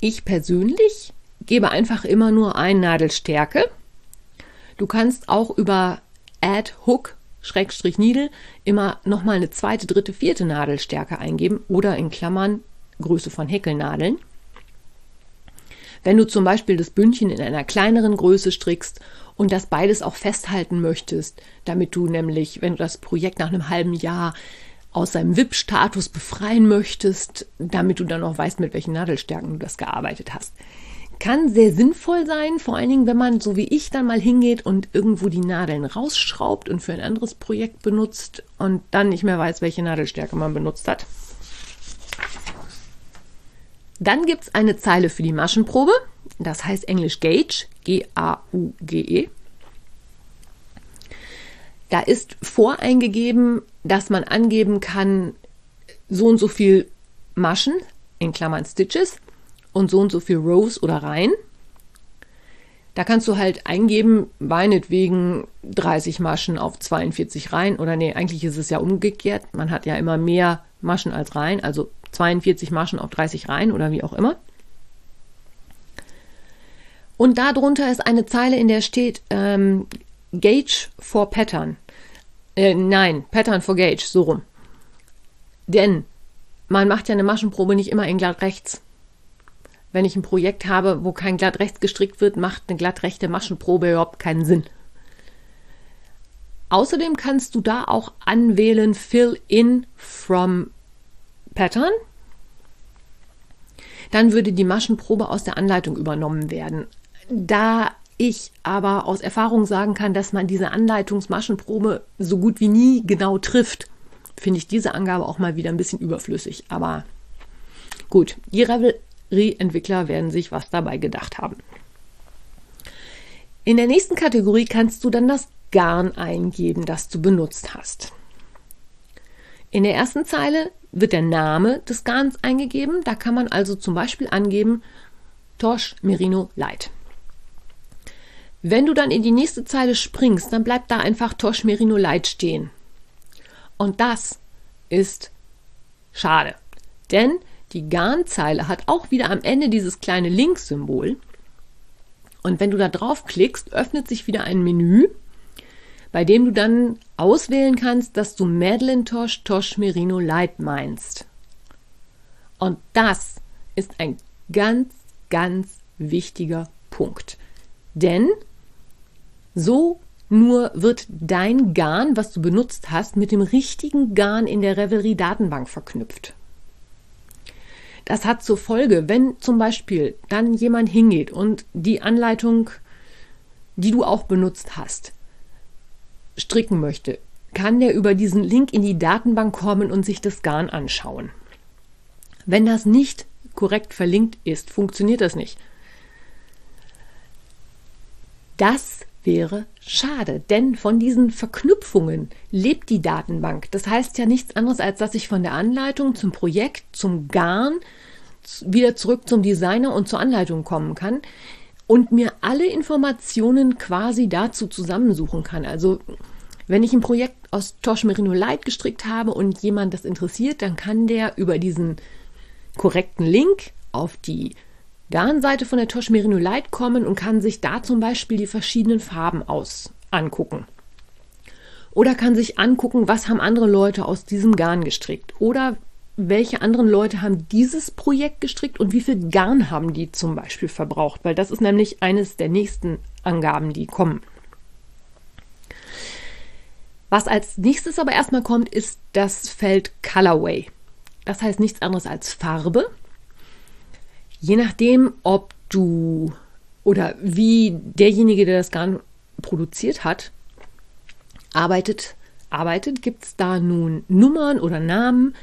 Ich persönlich gebe einfach immer nur ein Nadelstärke. Du kannst auch über Add Hook Schrägstrich Needle immer nochmal eine zweite, dritte, vierte Nadelstärke eingeben oder in Klammern Größe von Häkelnadeln. Wenn du zum Beispiel das Bündchen in einer kleineren Größe strickst und das beides auch festhalten möchtest, damit du nämlich, wenn du das Projekt nach einem halben Jahr aus seinem WIP-Status befreien möchtest, damit du dann auch weißt, mit welchen Nadelstärken du das gearbeitet hast. Kann sehr sinnvoll sein, vor allen Dingen, wenn man so wie ich dann mal hingeht und irgendwo die Nadeln rausschraubt und für ein anderes Projekt benutzt und dann nicht mehr weiß, welche Nadelstärke man benutzt hat. Dann gibt es eine Zeile für die Maschenprobe. Das heißt Englisch Gauge, G-A-U-G-E. Da ist voreingegeben, dass man angeben kann, so und so viel Maschen, in Klammern Stitches, und so und so viel Rows oder Reihen. Da kannst du halt eingeben, meinetwegen 30 Maschen auf 42 Reihen. Oder nee, eigentlich ist es ja umgekehrt. Man hat ja immer mehr Maschen als Reihen. Also 42 Maschen auf 30 Reihen oder wie auch immer. Und darunter ist eine Zeile, in der steht ähm, Gauge for Pattern. Äh, nein, Pattern for Gauge, so rum. Denn man macht ja eine Maschenprobe nicht immer in glatt rechts. Wenn ich ein Projekt habe, wo kein glatt rechts gestrickt wird, macht eine glatt rechte Maschenprobe überhaupt keinen Sinn. Außerdem kannst du da auch anwählen Fill in from Pattern. Dann würde die Maschenprobe aus der Anleitung übernommen werden. Da ich aber aus Erfahrung sagen kann, dass man diese Anleitungsmaschenprobe so gut wie nie genau trifft, finde ich diese Angabe auch mal wieder ein bisschen überflüssig. Aber gut, die Revelry-Entwickler werden sich was dabei gedacht haben. In der nächsten Kategorie kannst du dann das Garn eingeben, das du benutzt hast. In der ersten Zeile wird der Name des Garns eingegeben. Da kann man also zum Beispiel angeben Tosh Merino Light. Wenn du dann in die nächste Zeile springst, dann bleibt da einfach Tosh Merino Light stehen. Und das ist schade. Denn die Garnzeile hat auch wieder am Ende dieses kleine Link-Symbol. Und wenn du da draufklickst, öffnet sich wieder ein Menü, bei dem du dann auswählen kannst, dass du Madeline Tosh Tosh Merino Light meinst. Und das ist ein ganz, ganz wichtiger Punkt. Denn so nur wird dein Garn, was du benutzt hast, mit dem richtigen Garn in der Revelry-Datenbank verknüpft. Das hat zur Folge, wenn zum Beispiel dann jemand hingeht und die Anleitung, die du auch benutzt hast, stricken möchte, kann der über diesen Link in die Datenbank kommen und sich das Garn anschauen. Wenn das nicht korrekt verlinkt ist, funktioniert das nicht. Das wäre schade, denn von diesen Verknüpfungen lebt die Datenbank. Das heißt ja nichts anderes, als dass ich von der Anleitung zum Projekt, zum Garn, wieder zurück zum Designer und zur Anleitung kommen kann und mir alle Informationen quasi dazu zusammensuchen kann. Also wenn ich ein Projekt aus Tosh Merino Light gestrickt habe und jemand das interessiert, dann kann der über diesen korrekten Link auf die Garnseite von der Tosh Merino Light kommen und kann sich da zum Beispiel die verschiedenen Farben aus angucken. Oder kann sich angucken, was haben andere Leute aus diesem Garn gestrickt. Oder welche anderen Leute haben dieses Projekt gestrickt und wie viel Garn haben die zum Beispiel verbraucht. Weil das ist nämlich eines der nächsten Angaben, die kommen. Was als nächstes aber erstmal kommt, ist das Feld Colorway. Das heißt nichts anderes als Farbe. Je nachdem, ob du oder wie derjenige, der das Garn produziert hat, arbeitet, arbeitet, gibt es da nun Nummern oder Namen.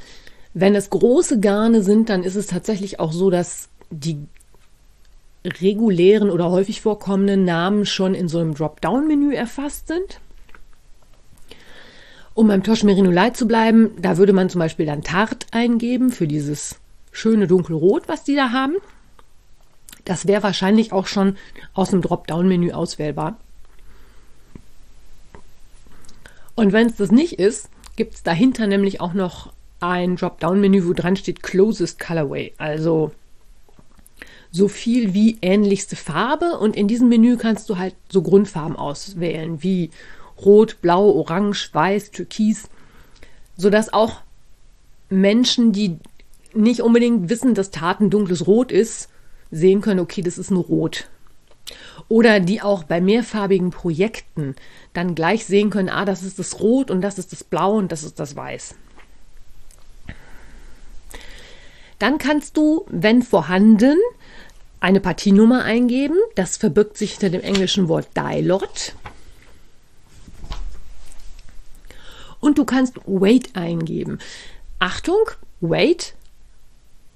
Wenn es große Garne sind, dann ist es tatsächlich auch so, dass die regulären oder häufig vorkommenden Namen schon in so einem Dropdown-Menü erfasst sind. Um beim Tosh Merino Light zu bleiben, da würde man zum Beispiel dann Tart eingeben für dieses schöne dunkelrot, was die da haben. Das wäre wahrscheinlich auch schon aus dem Dropdown-Menü auswählbar. Und wenn es das nicht ist, gibt es dahinter nämlich auch noch ein Dropdown-Menü, wo dran steht Closest Colorway, also so viel wie ähnlichste Farbe. Und in diesem Menü kannst du halt so Grundfarben auswählen, wie Rot, Blau, Orange, Weiß, Türkis, sodass auch Menschen, die nicht unbedingt wissen, dass Taten dunkles Rot ist, sehen können, okay, das ist ein Rot. Oder die auch bei mehrfarbigen Projekten dann gleich sehen können, ah, das ist das Rot und das ist das Blau und das ist das Weiß. Dann kannst du, wenn vorhanden, eine Partienummer eingeben. Das verbirgt sich hinter dem englischen Wort Dialot. Und du kannst Weight eingeben. Achtung, Weight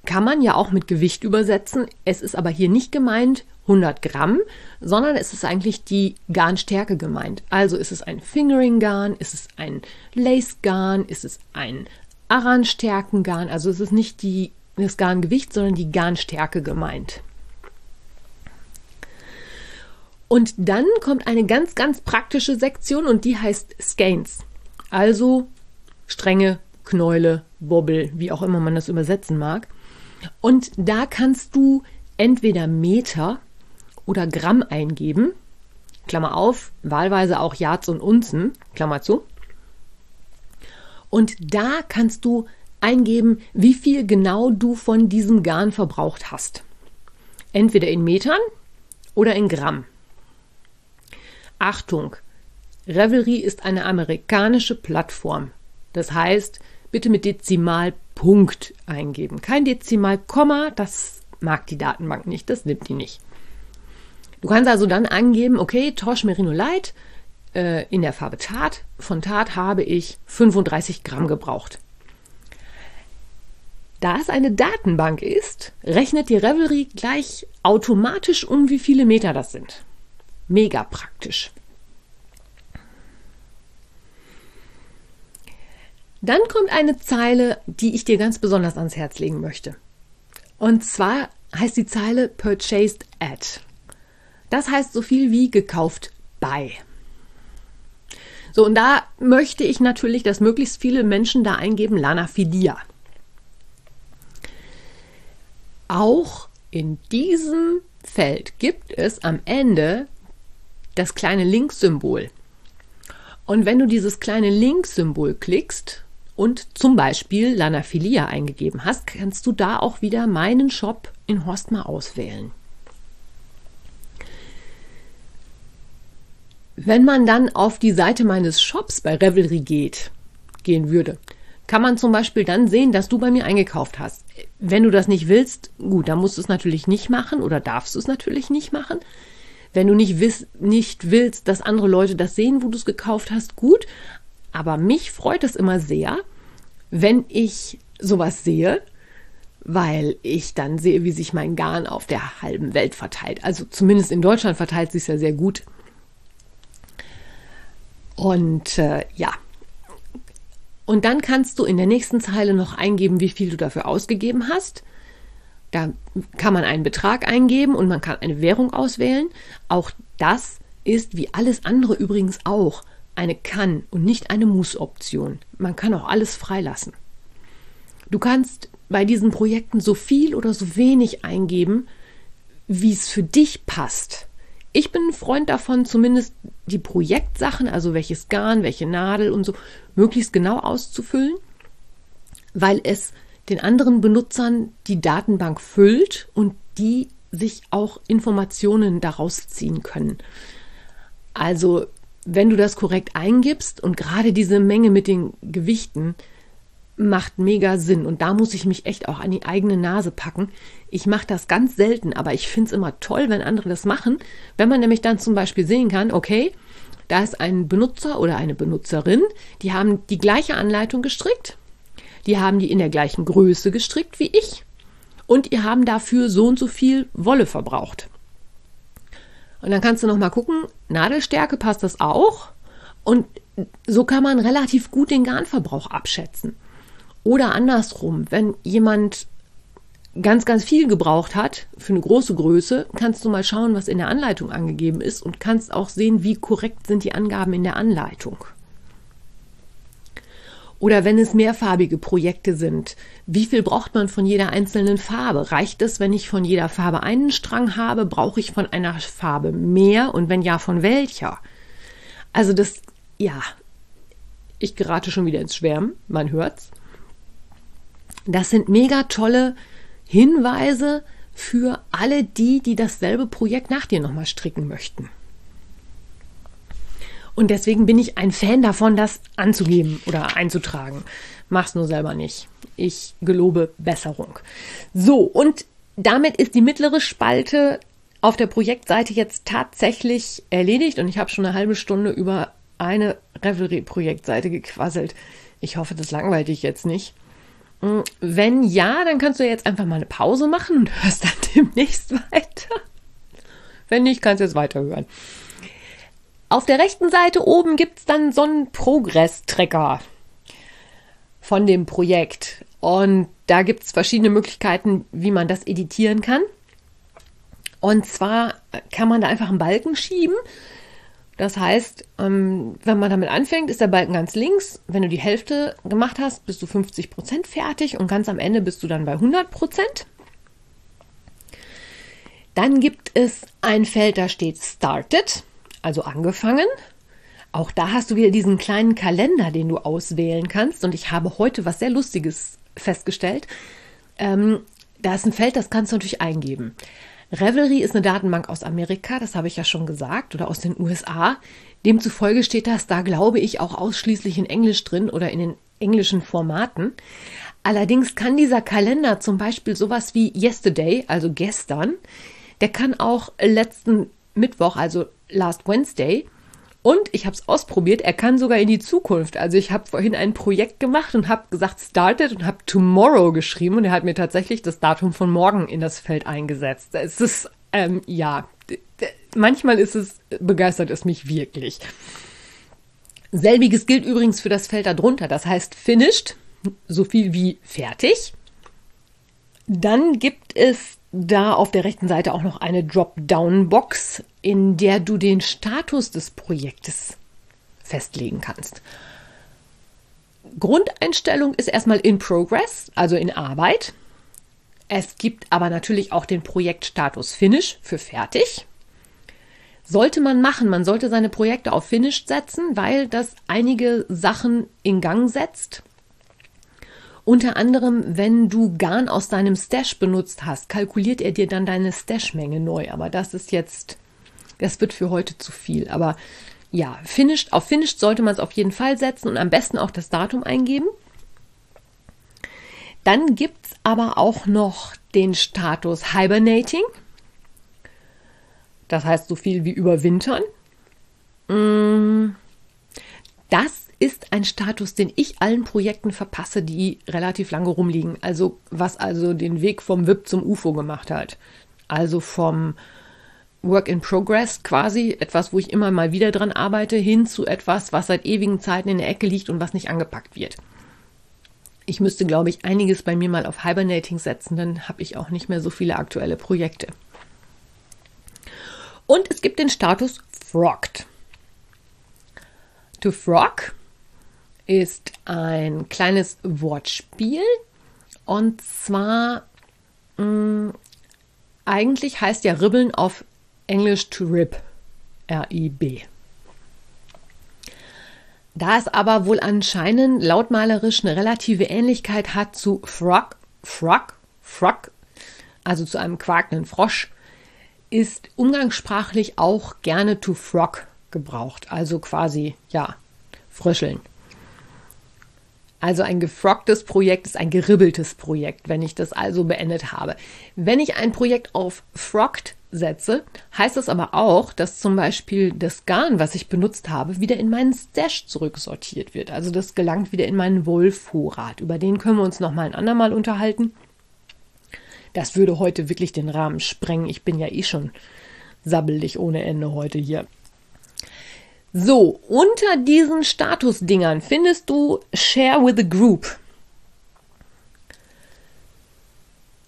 kann man ja auch mit Gewicht übersetzen. Es ist aber hier nicht gemeint 100 Gramm, sondern es ist eigentlich die Garnstärke gemeint. Also ist es ein Fingering-Garn, ist es ein Lace-Garn, ist es ein Aran-Stärken-Garn. Also es ist nicht die, das Garngewicht, sondern die Garnstärke gemeint. Und dann kommt eine ganz, ganz praktische Sektion und die heißt Skeins. Also Stränge, Knäule, Bobbel, wie auch immer man das übersetzen mag. Und da kannst du entweder Meter oder Gramm eingeben. Klammer auf, wahlweise auch Yards und Unzen, Klammer zu. Und da kannst du eingeben, wie viel genau du von diesem Garn verbraucht hast. Entweder in Metern oder in Gramm. Achtung, Revelry ist eine amerikanische Plattform. Das heißt, bitte mit Dezimalpunkt eingeben. Kein Dezimalkomma, das mag die Datenbank nicht, das nimmt die nicht. Du kannst also dann angeben, okay, Torch Merino Light äh, in der Farbe Tat. Von Tat habe ich 35 Gramm gebraucht. Da es eine Datenbank ist, rechnet die Revelry gleich automatisch um, wie viele Meter das sind. Mega praktisch. Dann kommt eine Zeile, die ich dir ganz besonders ans Herz legen möchte. Und zwar heißt die Zeile Purchased at. Das heißt so viel wie gekauft bei. So, und da möchte ich natürlich, dass möglichst viele Menschen da eingeben Lana Filia. Auch in diesem Feld gibt es am Ende das kleine Link-Symbol. Und wenn du dieses kleine Link-Symbol klickst und zum Beispiel Lanafilia eingegeben hast, kannst du da auch wieder meinen Shop in Horstmar auswählen. Wenn man dann auf die Seite meines Shops bei Revelry geht, gehen würde, kann man zum Beispiel dann sehen, dass du bei mir eingekauft hast. Wenn du das nicht willst, gut, dann musst du es natürlich nicht machen oder darfst du es natürlich nicht machen. Wenn du nicht, wiss, nicht willst, dass andere Leute das sehen, wo du es gekauft hast, gut. Aber mich freut es immer sehr, wenn ich sowas sehe, weil ich dann sehe, wie sich mein Garn auf der halben Welt verteilt. Also zumindest in Deutschland verteilt sich ja sehr gut. Und äh, ja. Und dann kannst du in der nächsten Zeile noch eingeben, wie viel du dafür ausgegeben hast. Da kann man einen Betrag eingeben und man kann eine Währung auswählen. Auch das ist wie alles andere übrigens auch eine Kann- und nicht eine Muss-Option. Man kann auch alles freilassen. Du kannst bei diesen Projekten so viel oder so wenig eingeben, wie es für dich passt. Ich bin ein Freund davon, zumindest die Projektsachen, also welches Garn, welche Nadel und so, möglichst genau auszufüllen, weil es den anderen Benutzern die Datenbank füllt und die sich auch Informationen daraus ziehen können. Also wenn du das korrekt eingibst und gerade diese Menge mit den Gewichten macht mega Sinn und da muss ich mich echt auch an die eigene Nase packen. Ich mache das ganz selten, aber ich finde es immer toll, wenn andere das machen, wenn man nämlich dann zum Beispiel sehen kann, okay, da ist ein Benutzer oder eine Benutzerin, die haben die gleiche Anleitung gestrickt, die haben die in der gleichen Größe gestrickt wie ich und die haben dafür so und so viel Wolle verbraucht. Und dann kannst du noch mal gucken, Nadelstärke passt das auch und so kann man relativ gut den Garnverbrauch abschätzen. Oder andersrum, wenn jemand ganz, ganz viel gebraucht hat für eine große Größe, kannst du mal schauen, was in der Anleitung angegeben ist und kannst auch sehen, wie korrekt sind die Angaben in der Anleitung. Oder wenn es mehrfarbige Projekte sind, wie viel braucht man von jeder einzelnen Farbe? Reicht es, wenn ich von jeder Farbe einen Strang habe? Brauche ich von einer Farbe mehr? Und wenn ja, von welcher? Also das, ja, ich gerate schon wieder ins Schwärmen, man hört's. Das sind mega tolle Hinweise für alle die, die dasselbe Projekt nach dir nochmal stricken möchten. Und deswegen bin ich ein Fan davon, das anzugeben oder einzutragen. Mach's nur selber nicht. Ich gelobe Besserung. So, und damit ist die mittlere Spalte auf der Projektseite jetzt tatsächlich erledigt und ich habe schon eine halbe Stunde über eine Revelry-Projektseite gequasselt. Ich hoffe, das langweilt dich jetzt nicht. Hm, wenn ja, dann kannst du jetzt einfach mal eine Pause machen und hörst dann demnächst weiter. Wenn nicht, kannst du jetzt weiterhören. Auf der rechten Seite oben gibt es dann so einen Progress-Tracker von dem Projekt. Und da gibt es verschiedene Möglichkeiten, wie man das editieren kann. Und zwar kann man da einfach einen Balken schieben. Das heißt, ähm, wenn man damit anfängt, ist der Balken ganz links. Wenn du die Hälfte gemacht hast, bist du 50 Prozent fertig und ganz am Ende bist du dann bei 100 Prozent. Dann gibt es ein Feld, da steht Started, also angefangen. Auch da hast du wieder diesen kleinen Kalender, den du auswählen kannst. Und ich habe heute was sehr Lustiges festgestellt. Ähm, da ist ein Feld, das kannst du natürlich eingeben. Revelry ist eine Datenbank aus Amerika, das habe ich ja schon gesagt, oder aus den USA. Demzufolge steht das da, glaube ich, auch ausschließlich in Englisch drin oder in den englischen Formaten. Allerdings kann dieser Kalender zum Beispiel sowas wie Yesterday, also gestern, der kann auch letzten Mittwoch, also Last Wednesday, und ich habe es ausprobiert, er kann sogar in die Zukunft. Also ich habe vorhin ein Projekt gemacht und habe gesagt started und habe tomorrow geschrieben und er hat mir tatsächlich das Datum von morgen in das Feld eingesetzt. Es ist, ähm, ja, manchmal ist es, begeistert es mich wirklich. Selbiges gilt übrigens für das Feld darunter, das heißt finished, so viel wie fertig. Dann gibt es da auf der rechten Seite auch noch eine Dropdown-Box, in der du den Status des Projektes festlegen kannst. Grundeinstellung ist erstmal in Progress, also in Arbeit. Es gibt aber natürlich auch den Projektstatus Finish für fertig. Sollte man machen, man sollte seine Projekte auf Finish setzen, weil das einige Sachen in Gang setzt unter anderem, wenn du Garn aus deinem Stash benutzt hast, kalkuliert er dir dann deine Stash-Menge neu. Aber das ist jetzt, das wird für heute zu viel. Aber ja, finished, auf finished sollte man es auf jeden Fall setzen und am besten auch das Datum eingeben. Dann gibt es aber auch noch den Status Hibernating. Das heißt so viel wie überwintern. Mm, das ist ein Status, den ich allen Projekten verpasse, die relativ lange rumliegen. Also was also den Weg vom WIP zum UFO gemacht hat. Also vom Work in Progress quasi, etwas, wo ich immer mal wieder dran arbeite, hin zu etwas, was seit ewigen Zeiten in der Ecke liegt und was nicht angepackt wird. Ich müsste, glaube ich, einiges bei mir mal auf Hibernating setzen, dann habe ich auch nicht mehr so viele aktuelle Projekte. Und es gibt den Status Frogged. To frog ist ein kleines Wortspiel. Und zwar, mh, mm, eigentlich heißt ja Ribbeln auf Englisch to rib. R-I-B. Da es aber wohl anscheinend lautmalerisch eine relative Ähnlichkeit hat zu frog, frog, frog, also zu einem quakenden Frosch, ist umgangssprachlich auch gerne to frog gebraucht. Also quasi, ja, fröscheln. Also ein gefrocktes Projekt ist ein geribbeltes Projekt, wenn ich das also beendet habe. Wenn ich ein Projekt auf frogged setze, heißt das aber auch, dass zum Beispiel das Garn, was ich benutzt habe, wieder in meinen Stash zurücksortiert wird. Also das gelangt wieder in meinen Wollvorrat. Über den können wir uns noch mal ein andermal unterhalten. Das würde heute wirklich den Rahmen sprengen. Ich bin ja eh schon sabbelig ohne Ende heute hier. So, unter diesen Statusdingern findest du Share with a Group.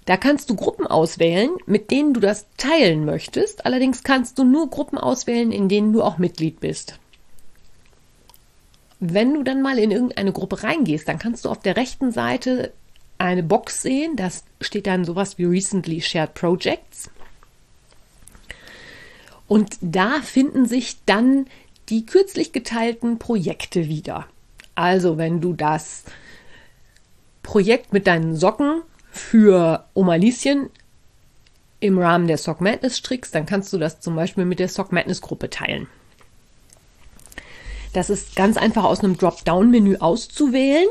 Da kannst du Gruppen auswählen, mit denen du das teilen möchtest. Allerdings kannst du nur Gruppen auswählen, in denen du auch Mitglied bist. Wenn du dann mal in irgendeine Gruppe reingehst, dann kannst du auf der rechten Seite eine Box sehen. Da steht dann sowas wie Recently Shared Projects. Und da finden sich dann die kürzlich geteilten Projekte wieder. Also wenn du das Projekt mit deinen Socken für Oma Lieschen im Rahmen der Sock Madness strickst, dann kannst du das zum Beispiel mit der Sock Madness Gruppe teilen. Das ist ganz einfach aus einem Dropdown-Menü auszuwählen.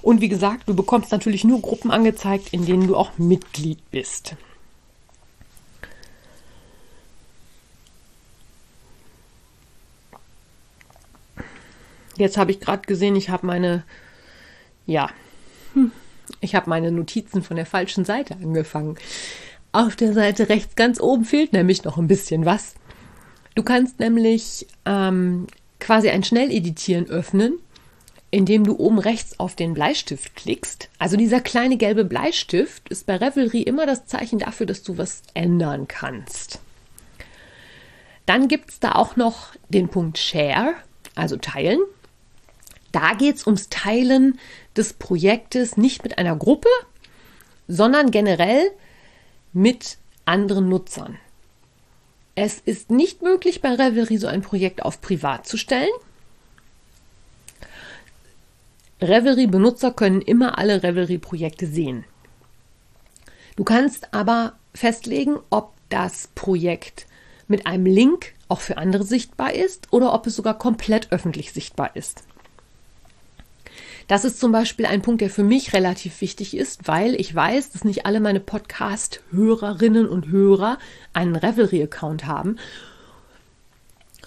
Und wie gesagt, du bekommst natürlich nur Gruppen angezeigt, in denen du auch Mitglied bist. Jetzt habe ich gerade gesehen, ich habe meine, ja, hm, ich habe meine Notizen von der falschen Seite angefangen. Auf der Seite rechts ganz oben fehlt nämlich noch ein bisschen was. Du kannst nämlich ähm, quasi ein Schnelleditieren öffnen, indem du oben rechts auf den Bleistift klickst. Also dieser kleine gelbe Bleistift ist bei Revelry immer das Zeichen dafür, dass du was ändern kannst. Dann gibt es da auch noch den Punkt Share, also Teilen. Da geht es ums Teilen des Projektes nicht mit einer Gruppe, sondern generell mit anderen Nutzern. Es ist nicht möglich, bei Revelry so ein Projekt auf privat zu stellen. Revelry-Benutzer können immer alle Revelry-Projekte sehen. Du kannst aber festlegen, ob das Projekt mit einem Link auch für andere sichtbar ist oder ob es sogar komplett öffentlich sichtbar ist. Das ist zum Beispiel ein Punkt, der für mich relativ wichtig ist, weil ich weiß, dass nicht alle meine Podcast-Hörerinnen und Hörer einen Revelry-Account haben.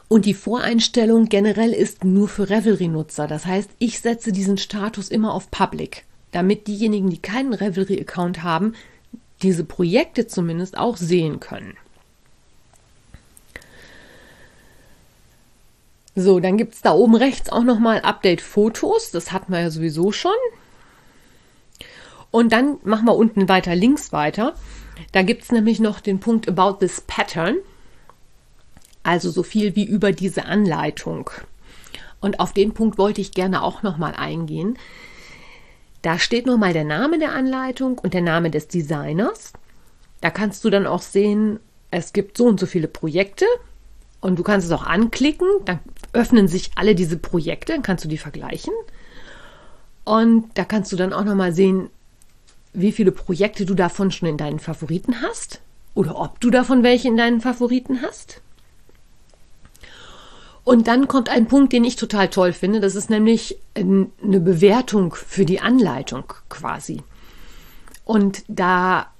Und die Voreinstellung generell ist nur für Revelry-Nutzer. Das heißt, ich setze diesen Status immer auf Public, damit diejenigen, die keinen Revelry-Account haben, diese Projekte zumindest auch sehen können. So, dann gibt es da oben rechts auch nochmal Update-Fotos. Das hatten wir ja sowieso schon. Und dann machen wir unten weiter links weiter. Da gibt es nämlich noch den Punkt About this Pattern. Also so viel wie über diese Anleitung. Und auf den Punkt wollte ich gerne auch nochmal eingehen. Da steht nochmal der Name der Anleitung und der Name des Designers. Da kannst du dann auch sehen, es gibt so und so viele Projekte und du kannst es auch anklicken. Dann öffnen sich alle diese Projekte, dann kannst du die vergleichen. Und da kannst du dann auch nochmal sehen, wie viele Projekte du davon schon in deinen Favoriten hast oder ob du davon welche in deinen Favoriten hast. Und dann kommt ein Punkt, den ich total toll finde. Das ist nämlich eine Bewertung für die Anleitung quasi. Und da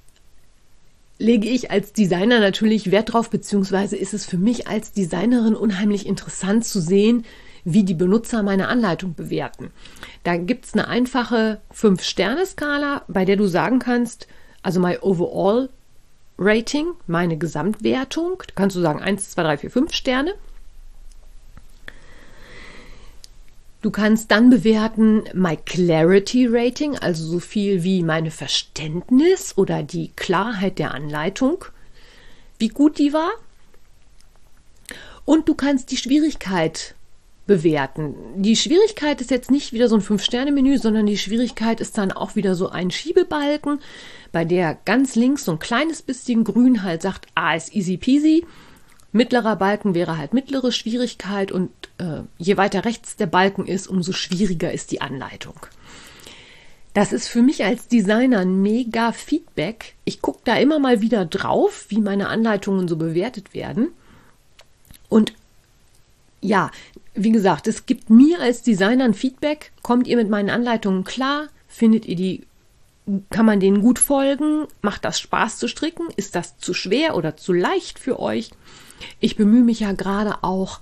lege ich als Designer natürlich Wert drauf, beziehungsweise ist es für mich als Designerin unheimlich interessant zu sehen, wie die Benutzer meine Anleitung bewerten. Da gibt es eine einfache 5-Sterne-Skala, bei der du sagen kannst, also my overall Rating, meine Gesamtwertung, kannst du sagen 1, 2, 3, 4, 5 Sterne. Du kannst dann bewerten My Clarity Rating, also so viel wie meine Verständnis oder die Klarheit der Anleitung, wie gut die war. Und du kannst die Schwierigkeit bewerten. Die Schwierigkeit ist jetzt nicht wieder so ein Fünf-Sterne-Menü, sondern die Schwierigkeit ist dann auch wieder so ein Schiebebalken, bei der ganz links so ein kleines bisschen grün halt sagt, ah, ist easy peasy. Mittlerer Balken wäre halt mittlere Schwierigkeit und äh, je weiter rechts der Balken ist, umso schwieriger ist die Anleitung. Das ist für mich als Designer ein mega Feedback. Ich gucke da immer mal wieder drauf, wie meine Anleitungen so bewertet werden. Und ja, wie gesagt, es gibt mir als Designer ein Feedback. Kommt ihr mit meinen Anleitungen klar? Findet ihr die, kann man denen gut folgen? Macht das Spaß zu stricken? Ist das zu schwer oder zu leicht für euch? Ich bemühe mich ja gerade auch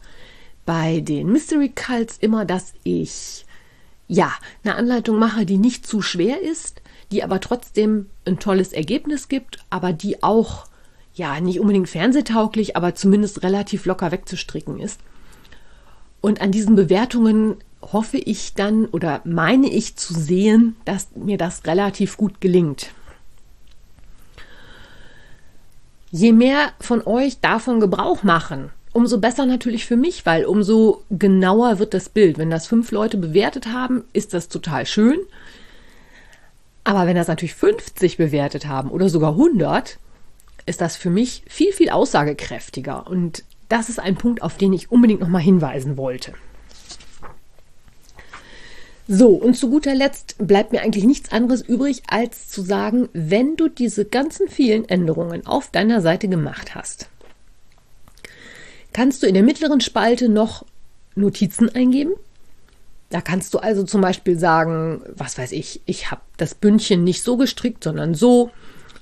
bei den Mystery Cults immer, dass ich ja eine Anleitung mache, die nicht zu schwer ist, die aber trotzdem ein tolles Ergebnis gibt, aber die auch ja nicht unbedingt fernsehtauglich, aber zumindest relativ locker wegzustricken ist. Und an diesen Bewertungen hoffe ich dann oder meine ich zu sehen, dass mir das relativ gut gelingt. Je mehr von euch davon Gebrauch machen, umso besser natürlich für mich, weil umso genauer wird das Bild. Wenn das fünf Leute bewertet haben, ist das total schön. Aber wenn das natürlich 50 bewertet haben oder sogar 100, ist das für mich viel, viel aussagekräftiger. Und das ist ein Punkt, auf den ich unbedingt nochmal hinweisen wollte. So, und zu guter Letzt bleibt mir eigentlich nichts anderes übrig, als zu sagen, wenn du diese ganzen vielen Änderungen auf deiner Seite gemacht hast, kannst du in der mittleren Spalte noch Notizen eingeben. Da kannst du also zum Beispiel sagen, was weiß ich, ich habe das Bündchen nicht so gestrickt, sondern so.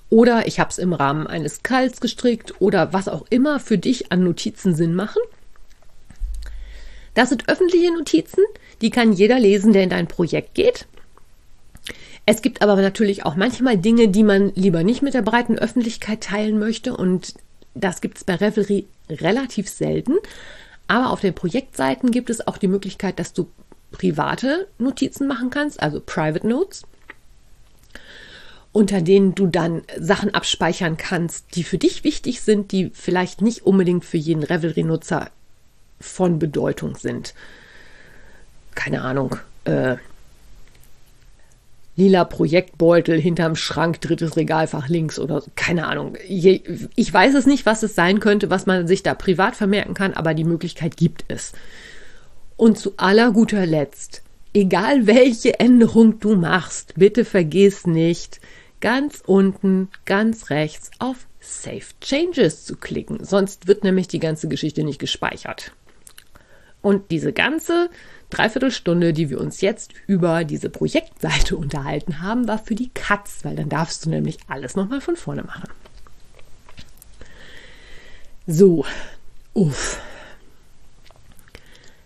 Oder ich habe es im Rahmen eines Kalts gestrickt oder was auch immer für dich an Notizen Sinn machen. Das sind öffentliche Notizen, die kann jeder lesen, der in dein Projekt geht. Es gibt aber natürlich auch manchmal Dinge, die man lieber nicht mit der breiten Öffentlichkeit teilen möchte und das gibt es bei Revelry relativ selten. Aber auf den Projektseiten gibt es auch die Möglichkeit, dass du private Notizen machen kannst, also Private Notes, unter denen du dann Sachen abspeichern kannst, die für dich wichtig sind, die vielleicht nicht unbedingt für jeden Revelry-Nutzer von Bedeutung sind. Keine Ahnung. Äh, lila Projektbeutel hinterm Schrank, drittes Regalfach links oder keine Ahnung. Ich weiß es nicht, was es sein könnte, was man sich da privat vermerken kann, aber die Möglichkeit gibt es. Und zu aller guter Letzt, egal welche Änderung du machst, bitte vergiss nicht, ganz unten, ganz rechts auf Save Changes zu klicken. Sonst wird nämlich die ganze Geschichte nicht gespeichert. Und diese ganze Dreiviertelstunde, die wir uns jetzt über diese Projektseite unterhalten haben, war für die Katz, weil dann darfst du nämlich alles nochmal von vorne machen. So, uff.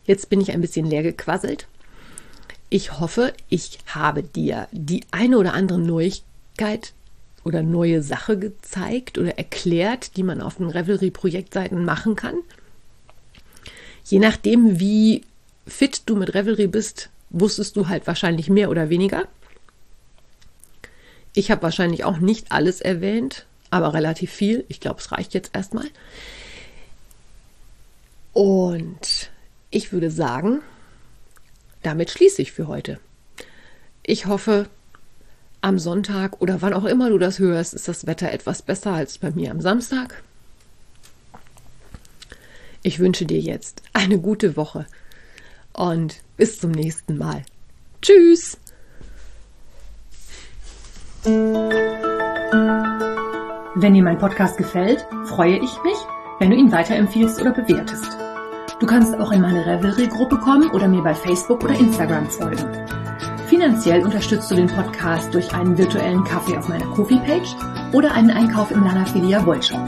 Jetzt bin ich ein bisschen leer gequasselt. Ich hoffe, ich habe dir die eine oder andere Neuigkeit oder neue Sache gezeigt oder erklärt, die man auf den Revelry-Projektseiten machen kann. Je nachdem, wie fit du mit Revelry bist, wusstest du halt wahrscheinlich mehr oder weniger. Ich habe wahrscheinlich auch nicht alles erwähnt, aber relativ viel. Ich glaube, es reicht jetzt erstmal. Und ich würde sagen, damit schließe ich für heute. Ich hoffe, am Sonntag oder wann auch immer du das hörst, ist das Wetter etwas besser als bei mir am Samstag. Ich wünsche dir jetzt eine gute Woche und bis zum nächsten Mal. Tschüss!
Wenn dir mein Podcast gefällt, freue ich mich, wenn du ihn weiterempfiehlst oder bewertest. Du kannst auch in meine Revelry-Gruppe kommen oder mir bei Facebook oder Instagram folgen. Finanziell unterstützt du den Podcast durch einen virtuellen Kaffee auf meiner Kofi-Page oder einen Einkauf im Lanafilia Wollshop.